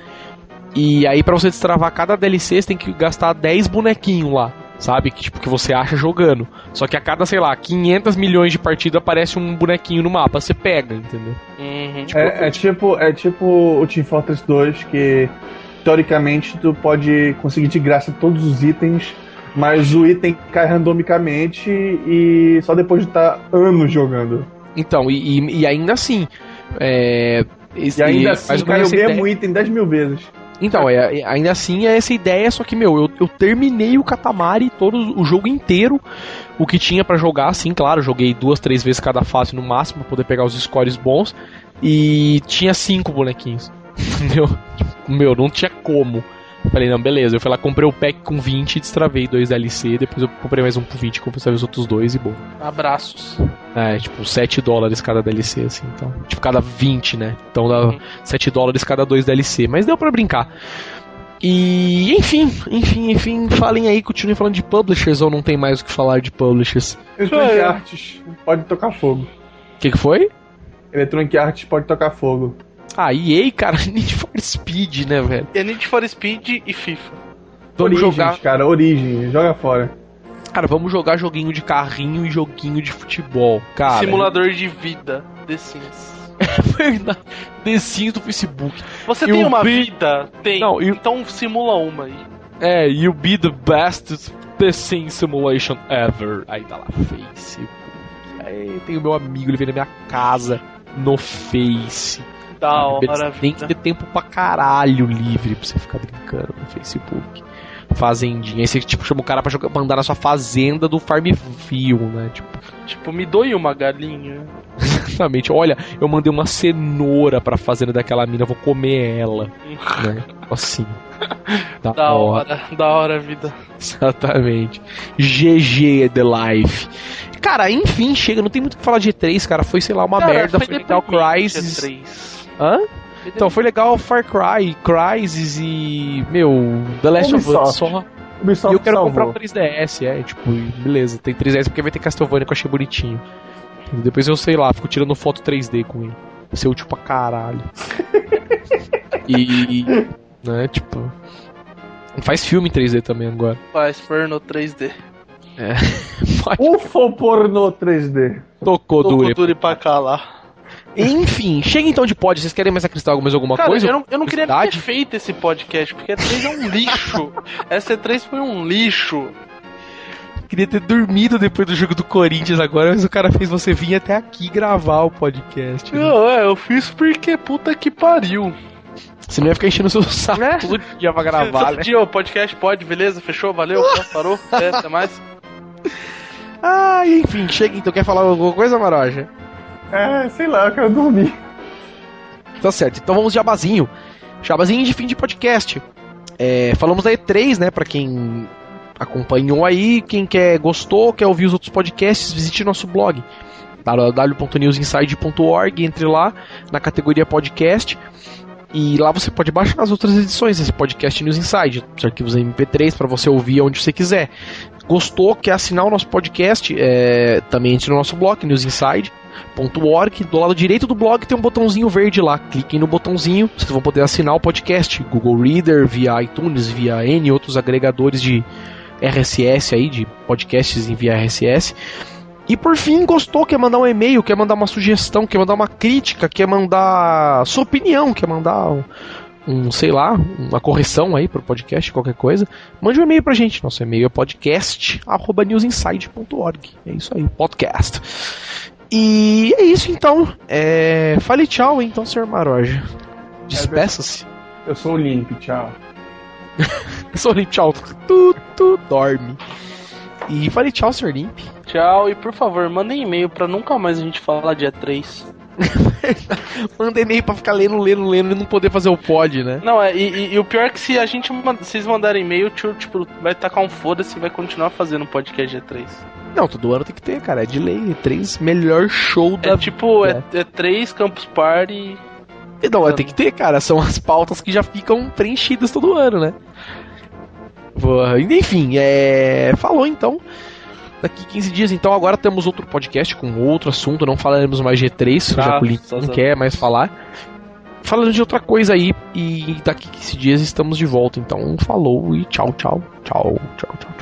E aí, para você destravar cada DLC, você tem que gastar 10 bonequinhos lá sabe? Que, tipo, que você acha jogando. Só que a cada, sei lá, 500 milhões de partidas aparece um bonequinho no mapa, você pega, entendeu? Uhum. Tipo, é, é, tipo, é tipo o Team Fortress 2, que teoricamente tu pode conseguir de graça todos os itens, mas o item cai randomicamente e só depois de estar tá anos jogando. Então, e, e, e ainda assim. É, e ainda assim cai o mesmo ideia... item 10 mil vezes. Então, é, ainda assim é essa ideia, só que, meu, eu, eu terminei o Katamari todo o jogo inteiro. O que tinha para jogar, sim, claro, joguei duas, três vezes cada fase no máximo pra poder pegar os scores bons. E tinha cinco bonequinhos. meu, meu, não tinha como. Falei, não, beleza. Eu fui lá, comprei o pack com 20 e destravei dois DLC. Depois eu comprei mais um por 20 e comprei os outros dois e bom. Abraços. É, tipo, 7 dólares cada DLC, assim. Então, tipo, cada 20, né? Então dá uhum. 7 dólares cada dois DLC. Mas deu para brincar. E, enfim, enfim, enfim, falem aí, continuem falando de publishers ou não tem mais o que falar de publishers? Electronic Arts pode tocar fogo. O que, que foi? Electronic Arts pode tocar fogo. Ah, EA, cara, Need for Speed, né, velho? É Need for Speed e FIFA. Vamos Origins, jogar. cara, Origem, joga fora. Cara, vamos jogar joguinho de carrinho e joguinho de futebol, cara. Simulador de vida, The Sims. É verdade. The Sims do Facebook. Você tem uma be... vida? Tem. Não, eu... Então simula uma aí. É, you be the best The Sims simulation ever. Aí tá lá, Facebook. Aí tem o meu amigo, ele vem na minha casa no Face. Da hora, Tem que ter tempo pra caralho livre pra você ficar brincando no Facebook. Fazendinha. Aí você tipo, chama o cara pra, jogar, pra andar na sua fazenda do Farmville, né? Tipo, tipo me doe uma galinha. Exatamente. Olha, eu mandei uma cenoura pra fazenda daquela mina, vou comer ela. né? Assim. Da, da hora. hora. Da hora, vida. Exatamente. GG The Life. Cara, enfim, chega. Não tem muito o que falar de E3, cara. Foi, sei lá, uma cara, merda. Foi, foi legal Crysis. Hã? Então, foi legal Far Cry, Crysis e. Meu, The Last Ubisoft. of Us só. Ubisoft e eu quero salvou. comprar um 3DS, é, tipo, beleza, tem 3DS porque vai ter Castlevania que eu achei bonitinho. Depois eu sei lá, fico tirando foto 3D com ele. ser útil pra caralho. e. Né, tipo. Faz filme em 3D também agora. Faz porno 3D. É. Ufo pornô 3D. Tocou, Tocou dure. dure pra cá lá. Enfim, chega então de pod. Vocês querem mais acrescentar mais alguma Cara, coisa? Eu não, eu não queria ter feito esse podcast, porque a 3 é um lixo. Essa 3 foi um lixo. Queria ter dormido depois do jogo do Corinthians agora, mas o cara fez você vir até aqui gravar o podcast. Né? Não, é, eu fiz porque puta que pariu. Você não ia ficar enchendo o seu saco né? todo dia pra gravar, todo né? dia o podcast pode, beleza? Fechou? Valeu? Parou? É, até mais. Ah, enfim, chega então. Quer falar alguma coisa, Maroja? É, sei lá, eu quero dormir. Tá certo, então vamos de jabazinho. Jabazinho de fim de podcast. É, falamos da E3, né? Pra quem acompanhou aí, quem quer gostou, quer ouvir os outros podcasts, visite nosso blog www.newsinside.org, entre lá na categoria podcast. E lá você pode baixar as outras edições desse podcast News Inside, os arquivos MP3 para você ouvir onde você quiser. Gostou, quer assinar o nosso podcast? É, também entre no nosso blog, News Inside .org. Do lado direito do blog tem um botãozinho verde lá. Cliquem no botãozinho, vocês vão poder assinar o podcast. Google Reader, via iTunes, via N outros agregadores de RSS aí, de podcasts em via RSS. E por fim, gostou, quer mandar um e-mail, quer mandar uma sugestão, quer mandar uma crítica, quer mandar sua opinião, quer mandar um, um sei lá, uma correção aí pro podcast, qualquer coisa, mande um e-mail pra gente. Nosso e-mail é podcast@newsinside.org. É isso aí, podcast. E é isso então. É... Fale tchau então, senhor Maroja. Despeça-se. Eu sou o Limp, tchau. eu sou o Limp, tchau. Tu, tu dorme. E fale tchau, senhor Limp. Tchau, e por favor, mandem e-mail pra nunca mais a gente falar dia 3. Manda e-mail pra ficar lendo, lendo, lendo e não poder fazer o pod, né? Não, é, e, e o pior é que se a gente vocês mandarem e-mail, tipo, vai tacar um foda-se e vai continuar fazendo podcast G3. Não, todo ano tem que ter, cara. É de lei. Três melhor show da. É tipo, é, é três Campus Party. Não, é, tem que ter, cara. São as pautas que já ficam preenchidas todo ano, né? Enfim, é. Falou então. Daqui 15 dias, então, agora temos outro podcast com outro assunto. Não falaremos mais G3, ah, já que o Link não quer mais falar. Falando de outra coisa aí. E daqui 15 dias estamos de volta. Então, falou e tchau, tchau, tchau, tchau, tchau.